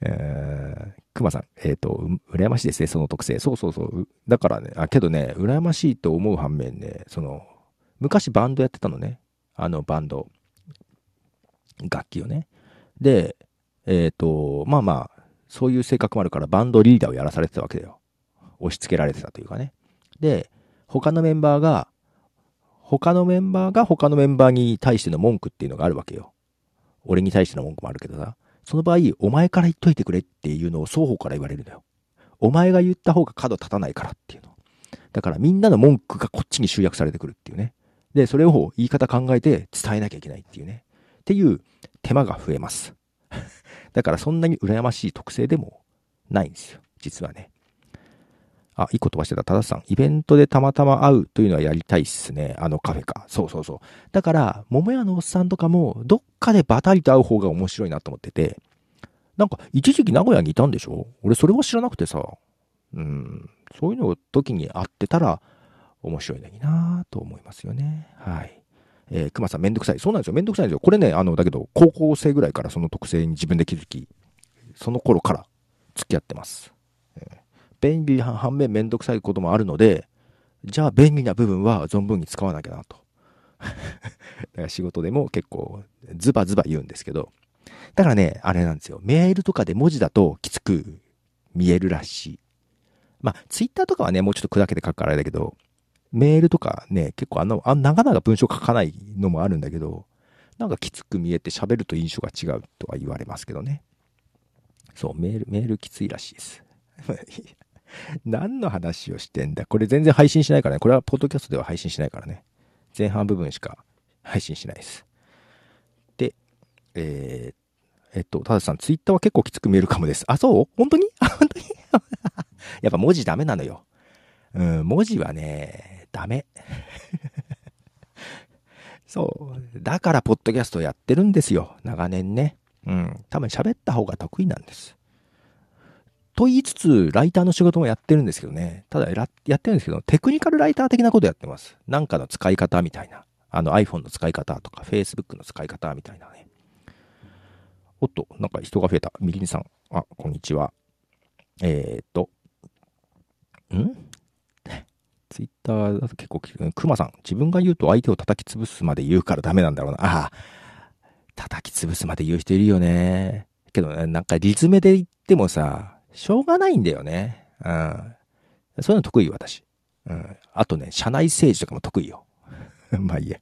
えー、熊さん、えっ、ー、と、羨ましいですね、その特性。そうそうそう。だからね、あ、けどね、羨ましいと思う反面ね、その、昔バンドやってたのね。あのバンド。楽器をね。で、えっ、ー、と、まあまあ、そういう性格もあるからバンドリーダーをやらされてたわけだよ。押し付けられてたというかね。で、他のメンバーが、他のメンバーが他のメンバーに対しての文句っていうのがあるわけよ。俺に対しての文句もあるけどさ。その場合、お前から言っといてくれっていうのを双方から言われるのよ。お前が言った方が角立たないからっていうの。だからみんなの文句がこっちに集約されてくるっていうね。で、それを言い方考えて伝えなきゃいけないっていうね。っていう手間が増えます。だからそんなに羨ましい特性でもないんですよ。実はね。あ、一個飛ばしてた、たださん。イベントでたまたま会うというのはやりたいっすね。あのカフェか。そうそうそう。だから、桃屋のおっさんとかも、どっかでバタリと会う方が面白いなと思ってて。なんか、一時期名古屋にいたんでしょ？俺それは知らなくてさ。うん。そういうの時に会ってたら、面白いのになと思いますよね。はい。えー、熊さんめんどくさい。そうなんですよ。めんどくさいんですよ。これね、あの、だけど、高校生ぐらいからその特性に自分で気づき、その頃から付き合ってます。便利反面めんどくさいこともあるので、じゃあ便利な部分は存分に使わなきゃなと。だから仕事でも結構ズバズバ言うんですけど、だからね、あれなんですよ。メールとかで文字だときつく見えるらしい。まあ、ツイッターとかはね、もうちょっと砕けて書くからあれだけど、メールとかね、結構あの、あ長々文章書かないのもあるんだけど、なんかきつく見えて喋ると印象が違うとは言われますけどね。そう、メール、メールきついらしいです。何の話をしてんだ？これ全然配信しないからね。これはポッドキャストでは配信しないからね。前半部分しか配信しないです。で、えー、えっと、たださん、ツイッターは結構きつく見えるかもです。あ、そう？本当に、本当に？やっぱ文字ダメなのよ。うん、文字はね、ダメ。そう。だから、ポッドキャストやってるんですよ。長年ね。うん。多分喋った方が得意なんです。と言いつつ、ライターの仕事もやってるんですけどね。ただやってるんですけど、テクニカルライター的なことやってます。なんかの使い方みたいな。あの iPhone の使い方とか、Facebook の使い方みたいなね。おっと、なんか人が増えた。みりんさん。あ、こんにちは。えー、っと。ん？ツイッターだと結構聞、くまさん。自分が言うと相手を叩き潰すまで言うからダメなんだろうな。ああ。叩き潰すまで言う人いるよね。けど、ね、なんかリズムで言ってもさ、しょうがないんだよね。うん。そういうの得意私。うん。あとね、社内政治とかも得意よ。まあいいや。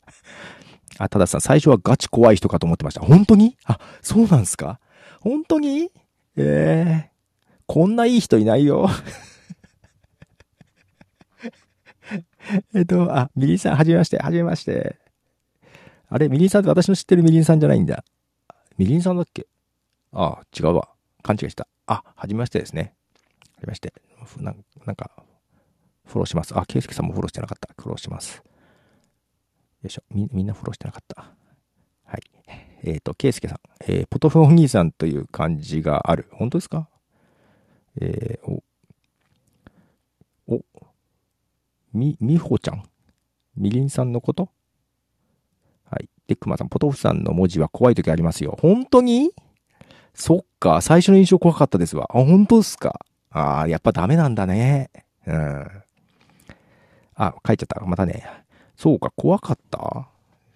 あ、たださん、最初はガチ怖い人かと思ってました。本当に？あ、そうなんすか？本当に？ええー、こんないい人いないよ。えっと、あ、ミリンさん、はじめまして、はじめまして。あれ、ミリンさんって私の知ってるミリンさんじゃないんだ。ミリンさんだっけ？ああ、違うわ。勘違いした。あ、はじめましてですね。はじめまして。ななんか、フォローします。あ、ケイスケさんもフォローしてなかった。フォローします。よいしょ。み、みんなフォローしてなかった。はい。えっ、ー、と、ケイスケさん。えー、ポトフお兄さんという感じがある。本当ですか？えー、お、お、み、みほちゃん？みりんさんのこと？はい。で、くまさん、ポトフさんの文字は怖い時ありますよ。本当に？そっか、最初の印象怖かったですわ。あ、本当っすか？ああ、やっぱダメなんだね。うん。あ、書いちゃった。またね。そうか、怖かった？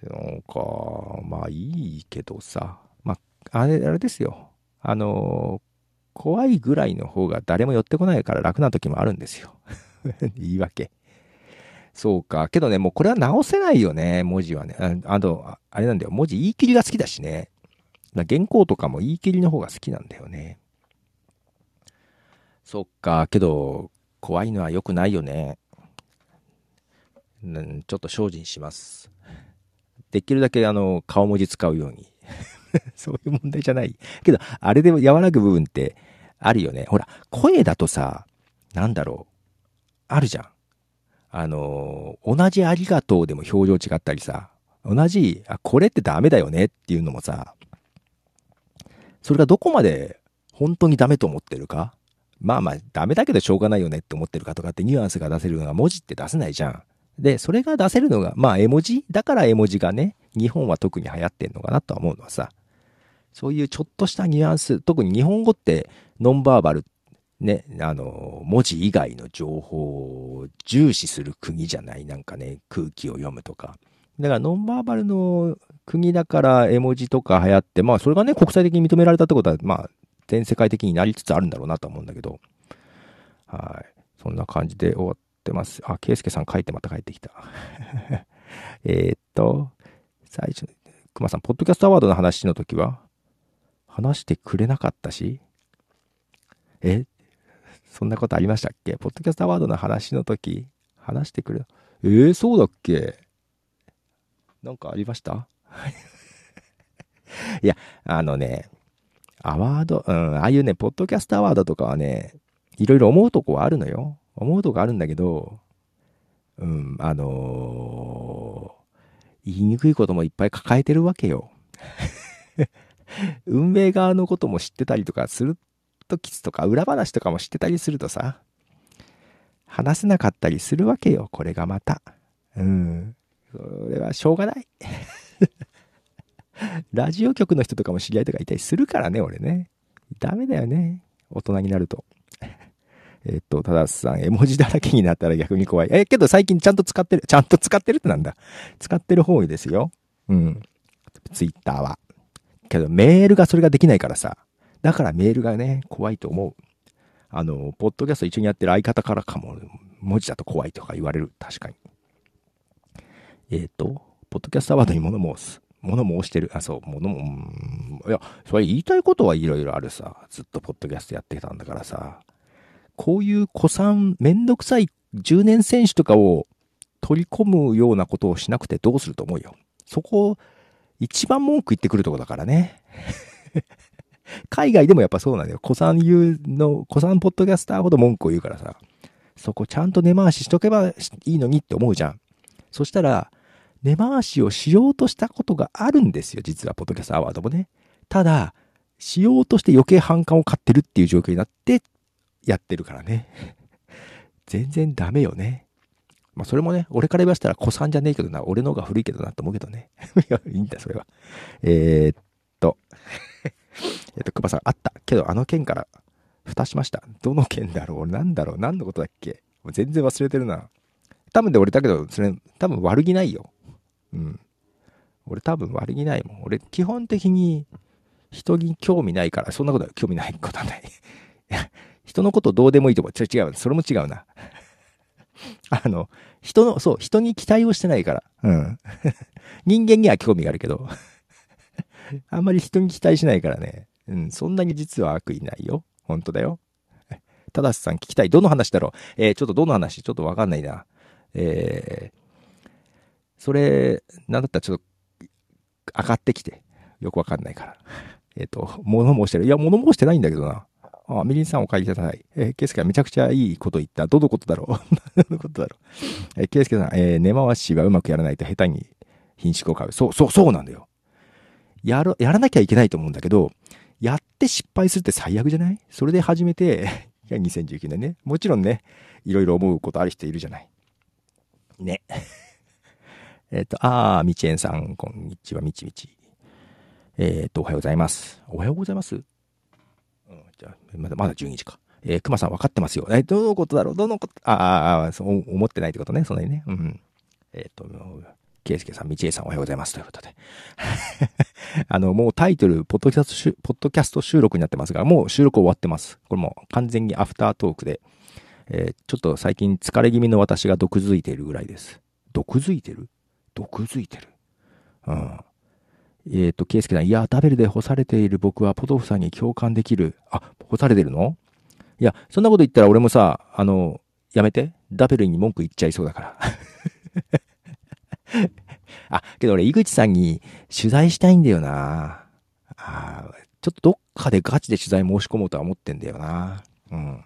なんか、まあいいけどさ。まあ、あれ、あれですよ。あの怖いぐらいの方が誰も寄ってこないから楽な時もあるんですよ。言い訳。そうか。けどね、もうこれは直せないよね、文字はね。ああと、あれなんだよ。文字言い切りが好きだしね。な原稿とかも言い切りの方が好きなんだよね。そっか、けど、怖いのは良くないよね。うん、ちょっと精進します。できるだけあの、顔文字使うように。そういう問題じゃない。けど、あれで和らぐ部分ってあるよね。ほら、声だとさ、なんだろう。あるじゃん。あの、同じありがとうでも表情違ったりさ、同じ、あ、これってダメだよねっていうのもさ、それがどこまで本当にダメと思ってるか？まあまあ、ダメだけどしょうがないよねって思ってるかとかってニュアンスが出せるのが文字って出せないじゃん。で、それが出せるのが、まあ絵文字？だから絵文字がね、日本は特に流行ってんのかなとは思うのはさ、そういうちょっとしたニュアンス、特に日本語ってノンバーバル、ね、あの、文字以外の情報を重視する国じゃない、なんかね、空気を読むとか。だからノンバーバルの国だから絵文字とか流行って、まあそれがね、国際的に認められたってことは、まあ全世界的になりつつあるんだろうなと思うんだけど、はい。そんな感じで終わってます。あ、ケイスケさん書いてまた帰ってきた。えっと、最初、クマさん、ポッドキャストアワードの話の時は、話してくれなかったし、え？そんなことありましたっけ？ポッドキャストアワードの話の時、話してくれ、えー、そうだっけ？なんかありました？いや、あのね、アワード、うん、ああいうね、ポッドキャストアワードとかはね、いろいろ思うとこはあるのよ。思うとこあるんだけど、うん、あのー、言いにくいこともいっぱい抱えてるわけよ。運営側のことも知ってたりとかするときとか、裏話とかも知ってたりするとさ、話せなかったりするわけよ、これがまた。うん。それはしょうがない。ラジオ局の人とかも知り合いとかいたりするからね、俺ね。ダメだよね。大人になると。えっと、たださん、絵文字だらけになったら逆に怖い。え、けど最近ちゃんと使ってる。ちゃんと使ってるってなんだ。使ってる方ですよ。うん。ツイッターは。けどメールがそれができないからさ。だからメールがね、怖いと思う。あの、ポッドキャスト一緒にやってる相方からかも、文字だと怖いとか言われる。確かに。えっ、ー、と、ポッドキャストアワードに物申す。物申してる。あ、そう、物も、いや、それ言いたいことはいろいろあるさ。ずっとポッドキャストやってたんだからさ。こういう古参、めんどくさい10年選手とかを取り込むようなことをしなくてどうすると思うよ。そこ、一番文句言ってくるとこだからね。海外でもやっぱそうなんだよ。古参言うの、古参ポッドキャスターほど文句を言うからさ。そこちゃんと根回ししとけばいいのにって思うじゃん。そしたら、根回しをしようとしたことがあるんですよ。実は、ポッドキャストアワードもね。ただ、しようとして余計反感を買ってるっていう状況になって、やってるからね。全然ダメよね。まあそれもね、俺から言わせたら子さんじゃねえけどな、俺の方が古いけどなと思うけどね。いや、いいんだ、それは。えー、っと、えっと、熊さん、あった。けどあの件から蓋しました。どの件だろう？なんだろう？何のことだっけ？全然忘れてるな。多分で俺だけど、それ、多分悪気ないよ。うん。俺多分悪気ないもん。俺基本的に人に興味ないから、そんなことは興味ないことはない。人のことどうでもいいと思う。違う。それも違うな。あの、人の、そう、人に期待をしてないから。うん。人間には興味があるけど。あんまり人に期待しないからね。うん、そんなに実は悪意ないよ。本当だよ。ただしさん聞きたい。どの話だろう？えー、ちょっとどの話？ちょっとわかんないな。えー、それ、なんだったらちょっと、上がってきて。よくわかんないから。えっ、ー、と、物申してる。いや、物申してないんだけどな。あ、みりんさんお帰りください。えー、ケイスケはめちゃくちゃいいこと言った。どのことだろう？どのことだろう？えー、ケイスケさん、えー、根回しはうまくやらないと下手に品種を買う。そう、そう、そうなんだよ。やる、やらなきゃいけないと思うんだけど、やって失敗するって最悪じゃない？それで始めて、いや、2019年ね。もちろんね、いろいろ思うことある人いるじゃない。ね。えっと、あー、みちえんさん、こんにちは、みちみち。えっ、と、おはようございます。おはようございます？うんじゃ、まだ、まだ12時か。えー、熊さん分かってますよ。えどのことだろう？どのこと、ああ、そう思ってないってことね。そんなにね。うん。えっ、ー、と、ケイスケさん、道恵さんおはようございます。ということで。あの、もうタイトル、ポッドキャスト、ポッドキャスト収録になってますが、もう収録終わってます。これも完全にアフタートークで、えー、ちょっと最近疲れ気味の私が毒づいているぐらいです。毒づいてる？毒づいてるうん。えっ、ー、と、ケイスケさん、いや、ダベルで干されている僕はポトフさんに共感できる。あ、干されてるの？いや、そんなこと言ったら俺もさ、あの、やめて。ダベルに文句言っちゃいそうだから。あ、けど俺、井口さんに取材したいんだよな。あちょっとどっかでガチで取材申し込もうとは思ってんだよな。うん。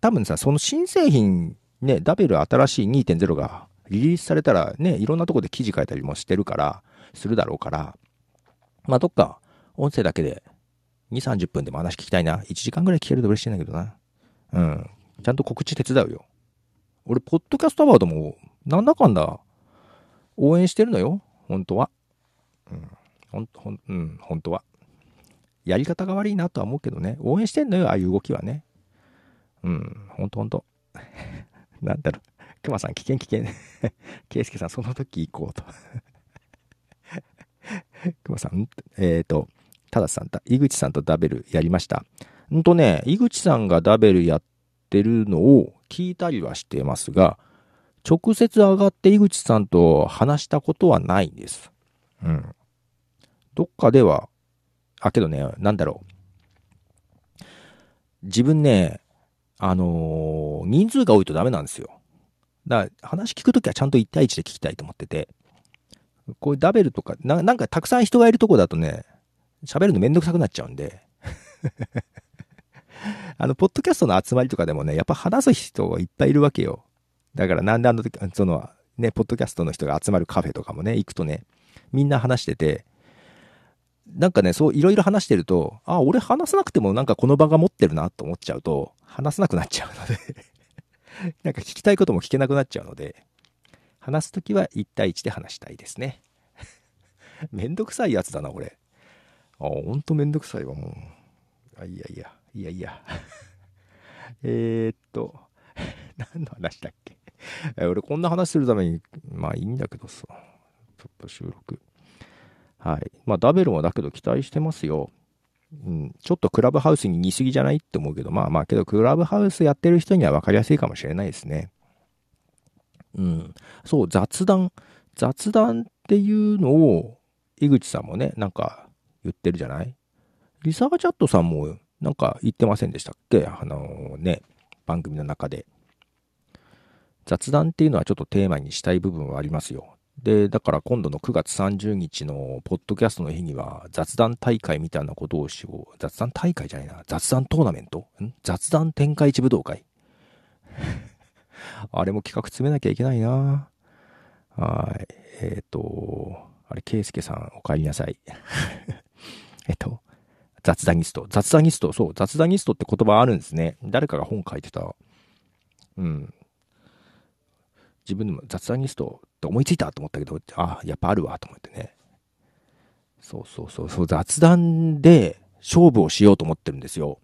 多分さ、その新製品、ね、ダベル新しい2.0がリリースされたらね、いろんなとこで記事書いたりもしてるから、するだろうから、まあ、どっか音声だけで2、30分でも話聞きたいな。1時間ぐらい聞けると嬉しいんだけどな。うん。ちゃんと告知手伝うよ。俺、ポッドキャストアワードも、なんだかんだ、応援してるのよ。本当は。うん。ほん、ほん、うん、本当は。やり方が悪いなとは思うけどね。応援してんのよ、ああいう動きはね。うん、ほんとほんと。なんだろう。熊さん、危険危険。圭介さん、その時行こうと。熊さん、えっ、ー、と、たださん、井口さんとダベルやりました。んとね、井口さんがダベルやってるのを聞いたりはしてますが、直接上がって井口さんと話したことはないんです。うん。どっかでは、あ、けどね、なんだろう。自分ね、あのー、人数が多いとダメなんですよ。だから話聞くときはちゃんと1対1で聞きたいと思ってて、こういうダベルとかな、んかたくさん人がいるとこだとね、喋るのめんどくさくなっちゃうんで あの、ポッドキャストの集まりとかでもね、やっぱ話す人がいっぱいいるわけよ。だからなんであの時、その、ね、ポッドキャストの人が集まるカフェとかもね、行くとね、みんな話してて、なんかね、そういろいろ話してると、あ、俺話さなくてもなんかこの場が持ってるなと思っちゃうと、話さなくなっちゃうので なんか聞きたいことも聞けなくなっちゃうので、話すときは1対1で話したいですね。めんどくさいやつだな、これ。あ、ほんとめんどくさいわ、もう。あ、いやいや、いやいや。えっと、何の話だっけ？俺こんな話するために、まあいいんだけどさ。ちょっと収録。はい。まあダベルもだけど期待してますよ。うん、ちょっとクラブハウスに似すぎじゃないって思うけど、まあまあけどクラブハウスやってる人には分かりやすいかもしれないですね。うん。そう、雑談。雑談っていうのを、井口さんもね、なんか言ってるじゃない？リサーチャットさんもなんか言ってませんでしたっけ？あのね、番組の中で。雑談っていうのはちょっとテーマにしたい部分はありますよ。で、だから今度の9月30日のポッドキャストの日には雑談大会みたいなことをしよう。雑談大会じゃないな。雑談トーナメント？ん？雑談天下一武道会？あれも企画詰めなきゃいけないなはい。えっ、ー、と、あれ、ケイスケさんお帰りなさい。えっと、雑談ニスト。雑談ニスト。そう、雑談ニストって言葉あるんですね。誰かが本書いてた。うん。自分でも雑談ニスト思いついたと思ったけど、あ、やっぱあるわと思ってね。そうそうそうそう、雑談で勝負をしようと思ってるんですよ。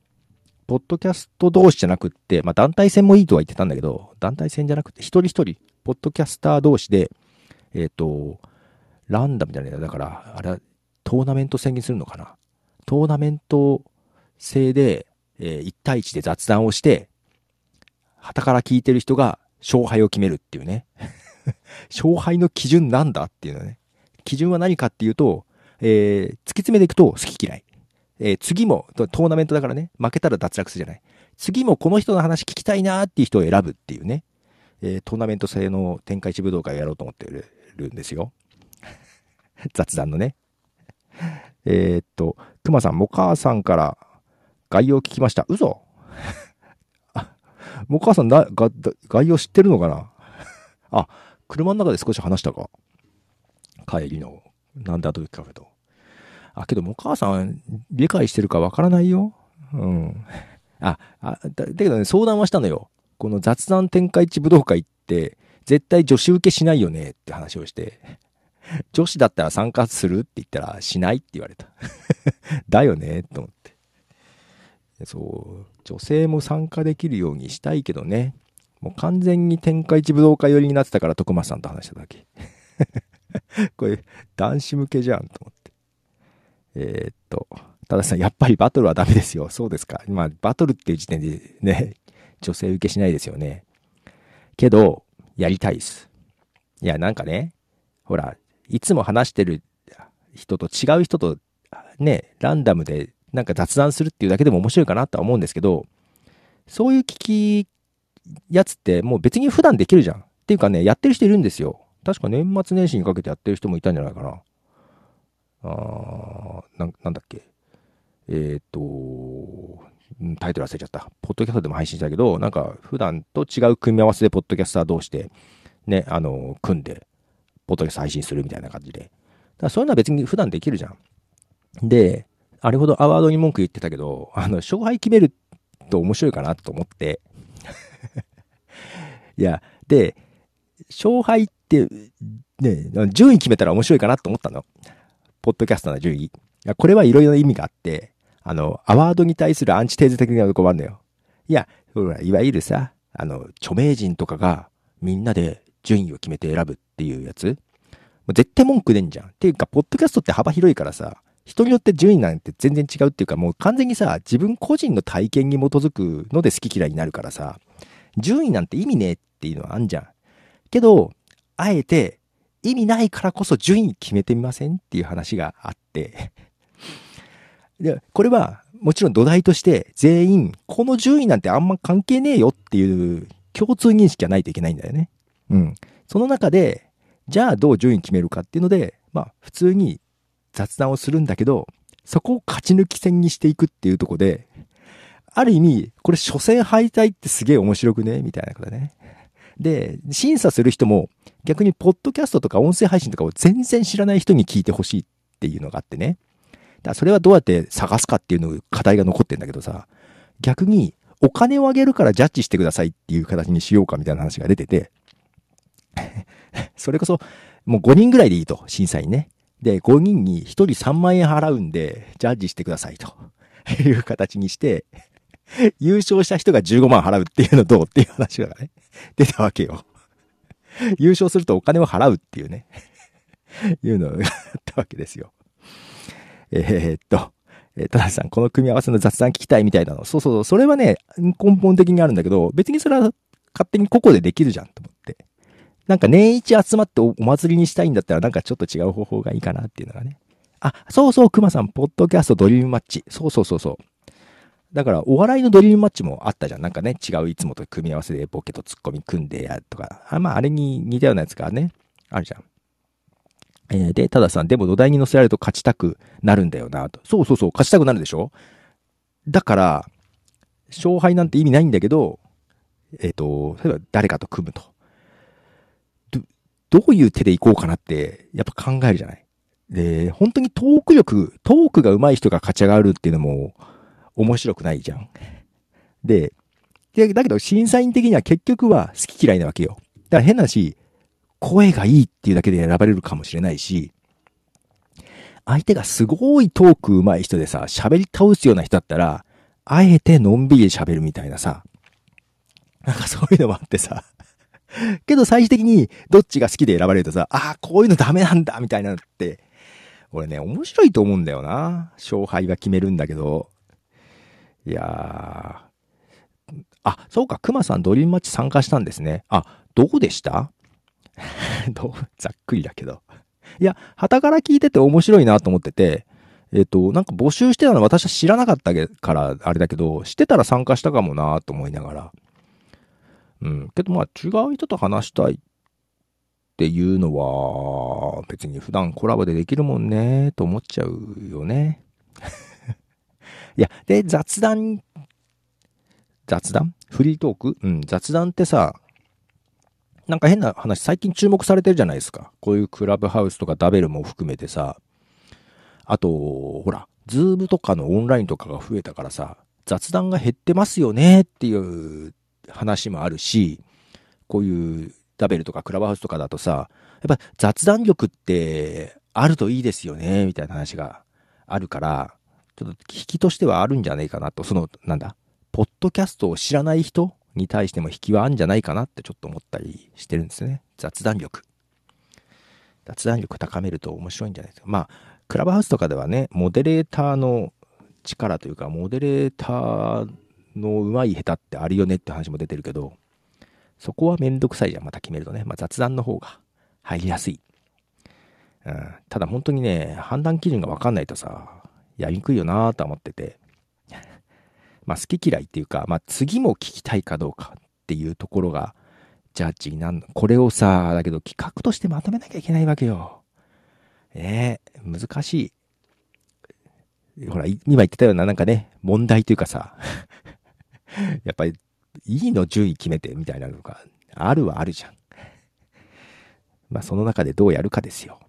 ポッドキャスト同士じゃなくって、まあ団体戦もいいとは言ってたんだけど、団体戦じゃなくて一人一人、ポッドキャスター同士で、えっ、ー、と、ランダムじゃないだから、あれはトーナメント戦にするのかな。トーナメント制で、えー、1対1で雑談をして、旗から聞いてる人が勝敗を決めるっていうね。勝敗の基準なんだっていうのね。基準は何かっていうと、えー、突き詰めていくと好き嫌い。えー、次も、トーナメントだからね、負けたら脱落するじゃない。次もこの人の話聞きたいなーっていう人を選ぶっていうね、えー、トーナメント制の天下一武道会をやろうと思ってるんですよ。雑談のね。えー、っと、熊さん、も母さんから概要聞きました。嘘？も母さんだが概要知ってるのかな？あ、車の中で少し話したか？帰りの、なんだとカフェと。あ、けどもお母さん理解してるかわからないよ。うん。あ、あだだけどね、相談はしたのよ。この雑談展開地武道会って、絶対女子受けしないよねって話をして、女子だったら参加するって言ったら、しないって言われた。だよねと思って。そう、女性も参加できるようにしたいけどね。もう完全に天下一武道会寄りになってたから徳松さんと話しただけ。これ男子向けじゃんと思って。えー、っと、たださん、やっぱりバトルはダメですよ。そうですか。まあ、バトルっていう時点でね、女性受けしないですよね。けど、やりたいです。いや、なんかね、ほら、いつも話してる、人と違う人とね、ランダムでなんか雑談するっていうだけでも面白いかなとは思うんですけど、そういう聞きやつってもう別に普段できるじゃん。っていうかね、やってる人いるんですよ。確か年末年始にかけてやってる人もいたんじゃないかな。あーななんだっけ。えっ、と、タイトル忘れちゃった。ポッドキャストでも配信したけど、なんか普段と違う組み合わせでポッドキャスター同士で、ね、あの、組んで、ポッドキャスト配信するみたいな感じで。だからそういうのは別に普段できるじゃん。で、あれほどアワードに文句言ってたけど、あの、勝敗決めると面白いかなと思って。いや、で、勝敗って、ね、順位決めたら面白いかなと思ったの。ポッドキャストの順位。いや、これはいろいろな意味があって、あの、アワードに対するアンチテーゼ的なとこもあるのよ。いや、ほら、いわゆるさ、あの、著名人とかがみんなで順位を決めて選ぶっていうやつ。もう絶対文句出んじゃん。っていうか、ポッドキャストって幅広いからさ、人によって順位なんて全然違うっていうか、もう完全にさ、自分個人の体験に基づくので好き嫌いになるからさ、順位なんて意味ねえっていうのはあんじゃん。けど、あえて意味ないからこそ順位決めてみませんっていう話があってで、これはもちろん土台として全員この順位なんてあんま関係ねえよっていう共通認識がないといけないんだよね。うん。その中で、じゃあどう順位決めるかっていうので、まあ普通に雑談をするんだけど、そこを勝ち抜き戦にしていくっていうとこで、ある意味、これ初戦敗退ってすげえ面白くね？みたいなことね。で、審査する人も逆にポッドキャストとか音声配信とかを全然知らない人に聞いてほしいっていうのがあってね。だからそれはどうやって探すかっていうの課題が残ってんだけどさ、逆にお金をあげるからジャッジしてくださいっていう形にしようかみたいな話が出てて、それこそもう5人ぐらいでいいと、審査員ね。で、5人に1人3万円払うんで、ジャッジしてくださいと いう形にして、優勝した人が15万払うっていうのどうっていう話がね、出たわけよ。優勝するとお金を払うっていうね、いうのがあったわけですよ。えー、っと、えー、田中さん、この組み合わせの雑談聞きたいみたいなの。そうそう、それはね、根本的にあるんだけど、別にそれは勝手に個々でできるじゃんと思って。なんか年一集まってお祭りにしたいんだったらなんかちょっと違う方法がいいかなっていうのがね。あ、そうそう、熊さん、ポッドキャストドリームマッチ。そうそうそうそう。だから、お笑いのドリームマッチもあったじゃん。なんかね、違ういつもと組み合わせでボケとツッコミ組んでやとか。あまあ、あれに似たようなやつがね、あるじゃん。えー、で、たださん、でも土台に乗せられると勝ちたくなるんだよなと。そうそうそう、勝ちたくなるでしょ？だから、勝敗なんて意味ないんだけど、えっ、ー、と、例えば誰かと組むと。ど、どういう手でいこうかなって、やっぱ考えるじゃない？で、本当にトーク力、トークが上手い人が勝ち上がるっていうのも、面白くないじゃん。で、で、だけど審査員的には結局は好き嫌いなわけよ。だから変な話、声がいいっていうだけで選ばれるかもしれないし、相手がすごいトーク上手い人でさ、喋り倒すような人だったら、あえてのんびり喋るみたいなさ、なんかそういうのもあってさ、けど最終的にどっちが好きで選ばれるとさ、ああ、こういうのダメなんだみたいなのって、俺ね、面白いと思うんだよな。勝敗が決めるんだけど、いやー。あ、そうか、熊さんドリームマッチ参加したんですね。あ、どうでした？どうざっくりだけど。いや、旗から聞いてて面白いなと思ってて、えっ、と、なんか募集してたの私は知らなかったからあれだけど、知ってたら参加したかもなと思いながら。うん。けどまあ違う人と話したいっていうのは、別に普段コラボでできるもんねと思っちゃうよね。いや、で、雑談、雑談？フリートーク？うん、雑談ってさ、なんか変な話、最近注目されてるじゃないですか。こういうクラブハウスとかダベルも含めてさ、あと、ほら、ズームとかのオンラインとかが増えたからさ、雑談が減ってますよねっていう話もあるし、こういうダベルとかクラブハウスとかだとさ、やっぱ雑談力ってあるといいですよね、みたいな話があるから、ちょっと引きとしてはあるんじゃないかなと、その、なんだ、ポッドキャストを知らない人に対しても引きはあるんじゃないかなってちょっと思ったりしてるんですね。雑談力。雑談力高めると面白いんじゃないですか。まあ、クラブハウスとかではね、モデレーターの力というか、モデレーターの上手い下手ってあるよねって話も出てるけど、そこはめんどくさいじゃん、また決めるとね。まあ、雑談の方が入りやすい。うん、ただ本当にね、判断基準がわかんないとさ、やりにくいよなと思ってて。まあ好き嫌いっていうか、まあ次も聞きたいかどうかっていうところが、ジャッジになんの。これをさ、だけど企画としてまとめなきゃいけないわけよ。ええー、難しい。ほら、今言ってたようななんかね、問題というかさ、やっぱり、いいの順位決めてみたいなのがあるはあるじゃん。まあその中でどうやるかですよ。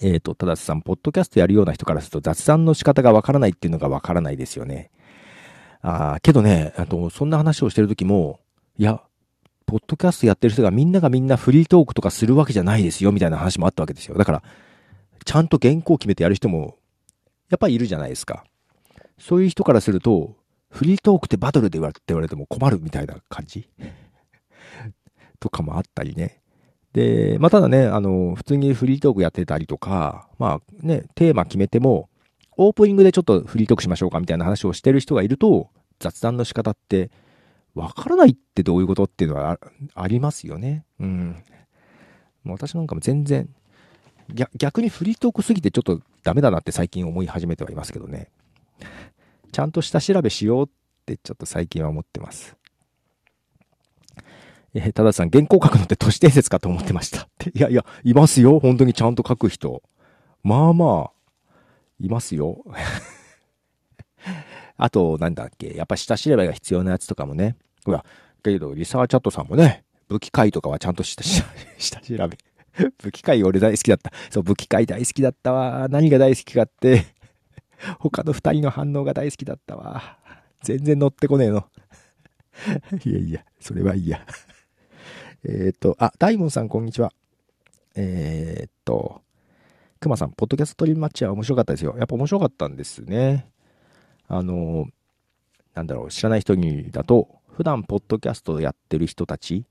えっ、ー、と、ただしさん、ポッドキャストやるような人からすると雑談の仕方がわからないっていうのがわからないですよね。ああ、けどね、あと、そんな話をしてる時も、いや、ポッドキャストやってる人がみんながみんなフリートークとかするわけじゃないですよ、みたいな話もあったわけですよ。だから、ちゃんと原稿を決めてやる人も、やっぱりいるじゃないですか。そういう人からすると、フリートークってバトルで言われても困るみたいな感じ？とかもあったりね。で、まあ、ただね、あの、普通にフリートークやってたりとか、まあね、テーマ決めても、オープニングでちょっとフリートークしましょうかみたいな話をしてる人がいると、雑談の仕方って、わからないってどういうことっていうのはありますよね。うん。もう私なんかも全然、逆にフリートークすぎてちょっとダメだなって最近思い始めてはいますけどね。ちゃんと下調べしようってちょっと最近は思ってます。え、たださん、原稿書くのって都市伝説かと思ってました。いやいや、いますよ。本当にちゃんと書く人。まあまあ、いますよ。あと、なんだっけ、やっぱ下調べが必要なやつとかもね。ほら、だけど、リサーチャットさんもね、武器会とかはちゃんと下 下調べ。武器会俺大好きだった。そう、武器会大好きだったわ。何が大好きかって、他の二人の反応が大好きだったわ。全然乗ってこねえの。いやいや、それはいいや。えっ、と、あ、大門さん、こんにちは。えっ、と、くまさん、ポッドキャストトリマッチは面白かったですよ。やっぱ面白かったんですね。あの、なんだろう、知らない人にだと、普段ポッドキャストやってる人たち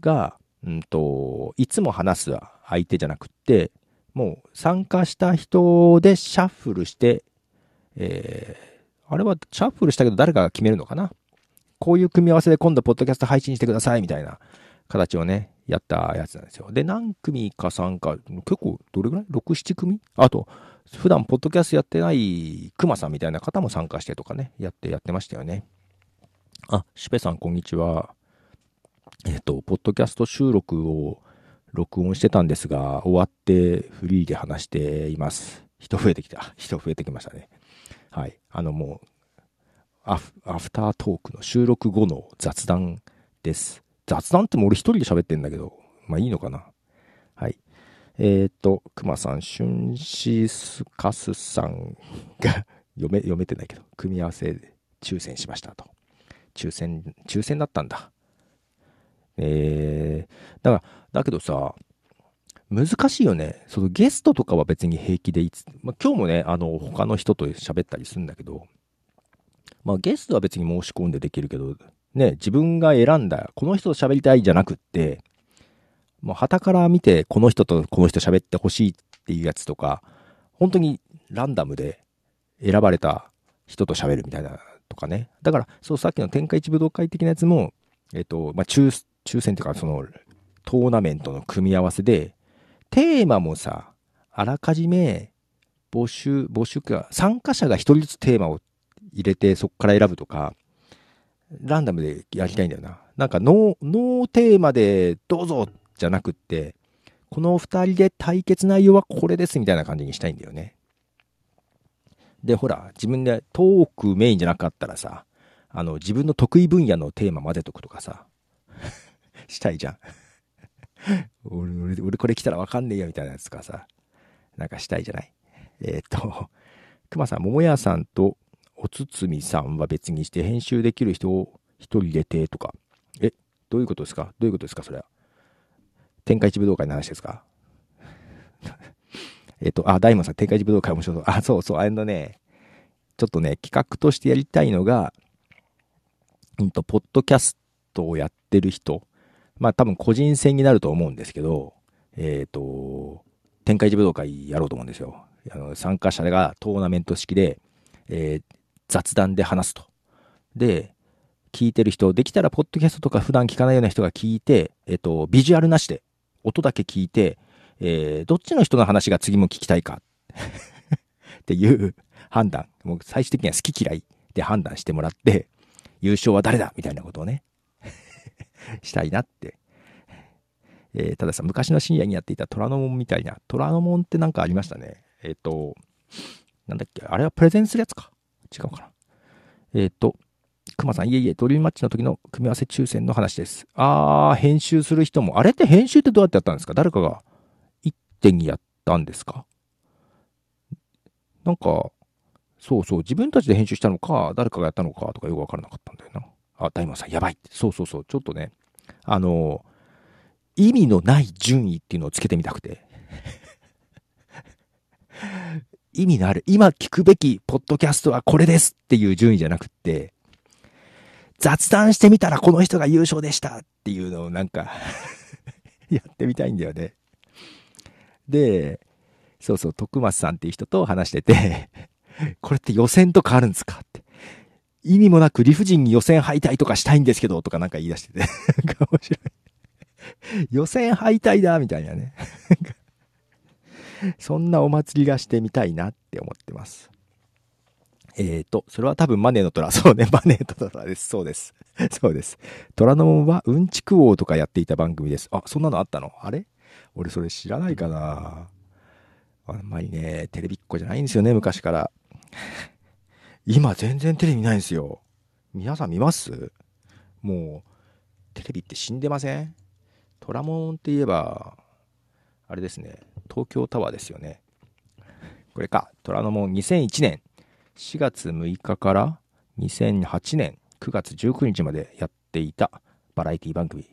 が、うんと、いつも話す相手じゃなくって、もう参加した人でシャッフルして、えー、あれはシャッフルしたけど誰かが決めるのかなこういう組み合わせで今度ポッドキャスト配信してくださいみたいな形をね、やったやつなんですよ。で、何組か参加、結構どれぐらい ?6、7組？あと、普段ポッドキャストやってないクマさんみたいな方も参加してとかね、やってやってましたよね。あ、シュペさんこんにちは。えっ、と、ポッドキャスト収録を録音してたんですが、終わってフリーで話しています。人増えてきた。人増えてきましたね。はい。あのもう、アフアフタートークの収録後の雑談です。雑談っても俺一人で喋ってんだけど、まあいいのかな。はい。えっ、ー、と、くまさん、シュンシスカスさんが 読め、読めてないけど、組み合わせで抽選しましたと。抽選、抽選だったんだ。えー、だから、だけどさ、難しいよね。そのゲストとかは別に平気でいつ、まあ、今日もね、あの、他の人と喋ったりするんだけど、まあゲストは別に申し込んでできるけど、ね、自分が選んだ、この人と喋りたいじゃなくって、もう旗から見て、この人とこの人喋ってほしいっていうやつとか、本当にランダムで選ばれた人と喋るみたいなとかね。だから、そう、さっきの天下一武道会的なやつも、えっ、と、まあ、抽、選っていうか、その、トーナメントの組み合わせで、テーマもさ、あらかじめ、募集、募集か、参加者が一人ずつテーマを入れて、そこから選ぶとか、ランダムでやりたいんだよな。なんかノー、ノーテーマでどうぞじゃなくって、この二人で対決内容はこれですみたいな感じにしたいんだよね。で、ほら、自分でトークメインじゃなかったらさ、あの、自分の得意分野のテーマ混ぜとくとかさ、したいじゃん。俺、俺、俺これ来たらわかんねえよみたいなやつとかさ、なんかしたいじゃない？えー、っと、熊さん、桃屋さんとおつつみさんは別にして編集できる人を一人入れてとか。え、どういうことですか？どういうことですか？それは。天下一武道会の話ですか？えっと、あ、大門さん、天下一武道会面白そう。あ、そうそう、あのね、ちょっとね、企画としてやりたいのが、うんと、ポッドキャストをやってる人、まあ多分個人戦になると思うんですけど、えっ、ー、と、天下一武道会やろうと思うんですよ。あの参加者がトーナメント式で、えー、雑談で話すと。で、聞いてる人、できたらポッドキャストとか普段聞かないような人が聞いて、えっと、ビジュアルなしで、音だけ聞いて、えー、どっちの人の話が次も聞きたいか っていう判断、もう最終的には好き嫌いで判断してもらって、優勝は誰だみたいなことをね、したいなって。えー、たださ、昔の深夜にやっていた虎ノ門みたいな、虎ノ門ってなんかありましたね。えっ、ー、と、なんだっけ、あれはプレゼンするやつか。違うかな。えっ、ー、と、くまさん、いえいえ、ドリームマッチの時の組み合わせ抽選の話です。あー、編集する人も、あれって編集ってどうやってやったんですか？誰かが一手にやったんですか？なんか、そうそう、自分たちで編集したのか、誰かがやったのかとかよくわからなかったんだよな。あ、大門さん、やばい。そうそうそう、ちょっとね、あの、意味のない順位っていうのをつけてみたくて。意味のある、今聞くべきポッドキャストはこれですっていう順位じゃなくって、雑談してみたらこの人が優勝でしたっていうのをなんか やってみたいんだよね。で、そうそう、徳松さんっていう人と話しててこれって予選とかあるんですかって。意味もなく理不尽に予選敗退とかしたいんですけど、とかなんか言い出してて面白い予選敗退だみたいなね そんなお祭りがしてみたいなって思ってます。えっ、ー、と、それは多分マネーの虎。そうね、マネーの虎です。そうです。そうです。虎ノ門はうんちく王とかやっていた番組です。あ、そんなのあったの？あれ？俺それ知らないかなあんまりね、テレビっ子じゃないんですよね、昔から。今全然テレビないんですよ。皆さん見ます？もう、テレビって死んでません？虎門って言えば、あれですね、東京タワーですよね。これか、虎ノ門2001年4月6日から2008年9月19日までやっていたバラエティ番組。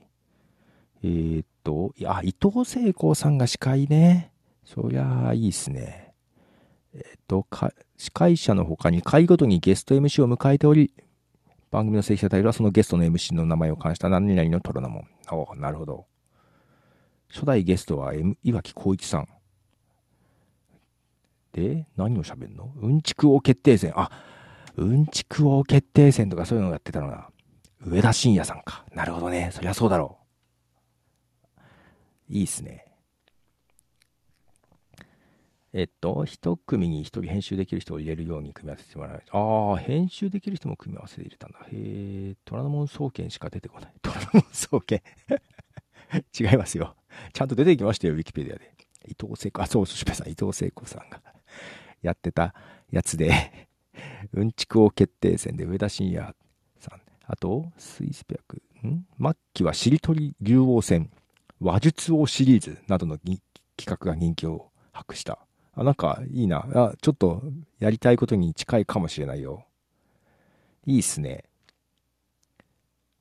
えー、っと、いや、伊藤聖子さんが司会ね。そりゃあいいっすね。えー、っと、司会者の他に回ごとにゲスト MC を迎えており、番組の制作タイルはそのゲストの MC の名前を冠した何々の虎ノ門。おなるほど。初代ゲストは、M、岩城光一さん。で、何を喋るの？うんちく王決定戦。あ、うんちく王決定戦とかそういうのやってたのが、上田晋也さんか。なるほどね。そりゃそうだろう。いいっすね。えっと、一組に一人編集できる人を入れるように組み合わせてもらう。ああ、編集できる人も組み合わせで入れたんだ。へえ、虎ノ門総研しか出てこない。虎ノ門総研 違いますよ。ちゃんと出てきましたよ、ウィキペディアで。伊藤聖子、あ、そう、シュペさん、伊藤聖子さんがやってたやつでうんちく王決定戦で上田晋也さん、あと、スイスペアク、ん？末期はしりとり竜王戦、話術王シリーズなどの企画が人気を博した。あ、なんかいいな。あ、ちょっとやりたいことに近いかもしれないよ。いいっすね。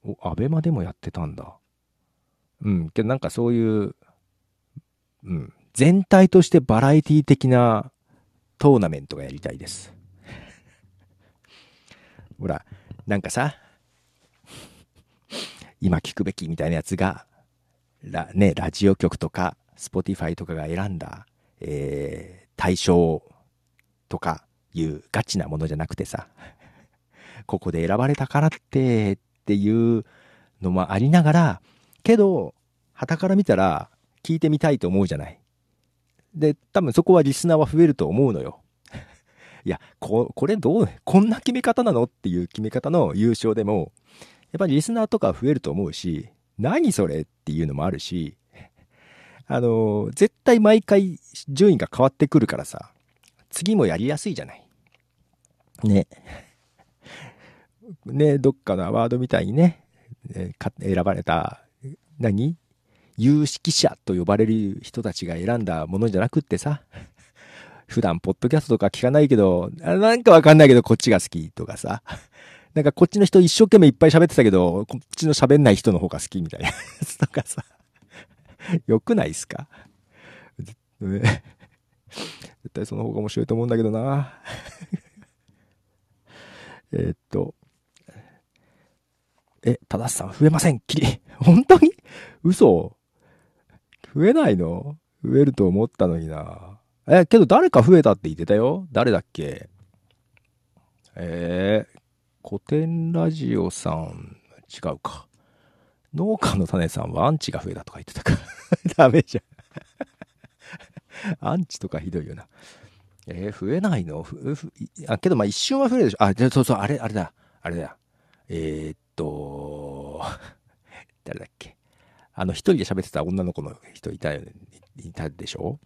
お、アベマでもやってたんだ。うん。けどなんかそういう、うん。全体としてバラエティ的なトーナメントがやりたいです。ほら、なんかさ、今聞くべきみたいなやつが、ラ,、ね、ラジオ局とか、スポティファイとかが選んだ、えー、対象とかいうガチなものじゃなくてさ、ここで選ばれたからってっていうのもありながら、けど、旗から見たら聞いてみたいと思うじゃない。で、多分そこはリスナーは増えると思うのよ。いや、こ、これどう、こんな決め方なのっていう決め方の優勝でも、やっぱりリスナーとか増えると思うし、何それっていうのもあるし、あの、絶対毎回順位が変わってくるからさ、次もやりやすいじゃない。ね。ね、どっかのアワードみたいにね、選ばれた、何？有識者と呼ばれる人たちが選んだものじゃなくってさ、普段ポッドキャストとか聞かないけど、なんかわかんないけどこっちが好きとかさ、なんかこっちの人一生懸命いっぱい喋ってたけど、こっちの喋んない人の方が好きみたいなやつ とかさ、よくないっすか？絶対その方が面白いと思うんだけどな。えっと、え、ただしさん増えません、きり。本当に？嘘？増えないの？増えると思ったのにな。え、けど誰か増えたって言ってたよ誰だっけ？えー、古典ラジオさん、違うか。農家の種さんはアンチが増えたとか言ってたか。ダメじゃん。アンチとかひどいよな。えー、増えないの？あ、けどまあ一瞬は増えるでしょ。あ、そうそう、あれ、あれだ。あれだ。えー、っと、誰だっけ？あの、一人で喋ってた女の子の人いたよね。いたでしょ？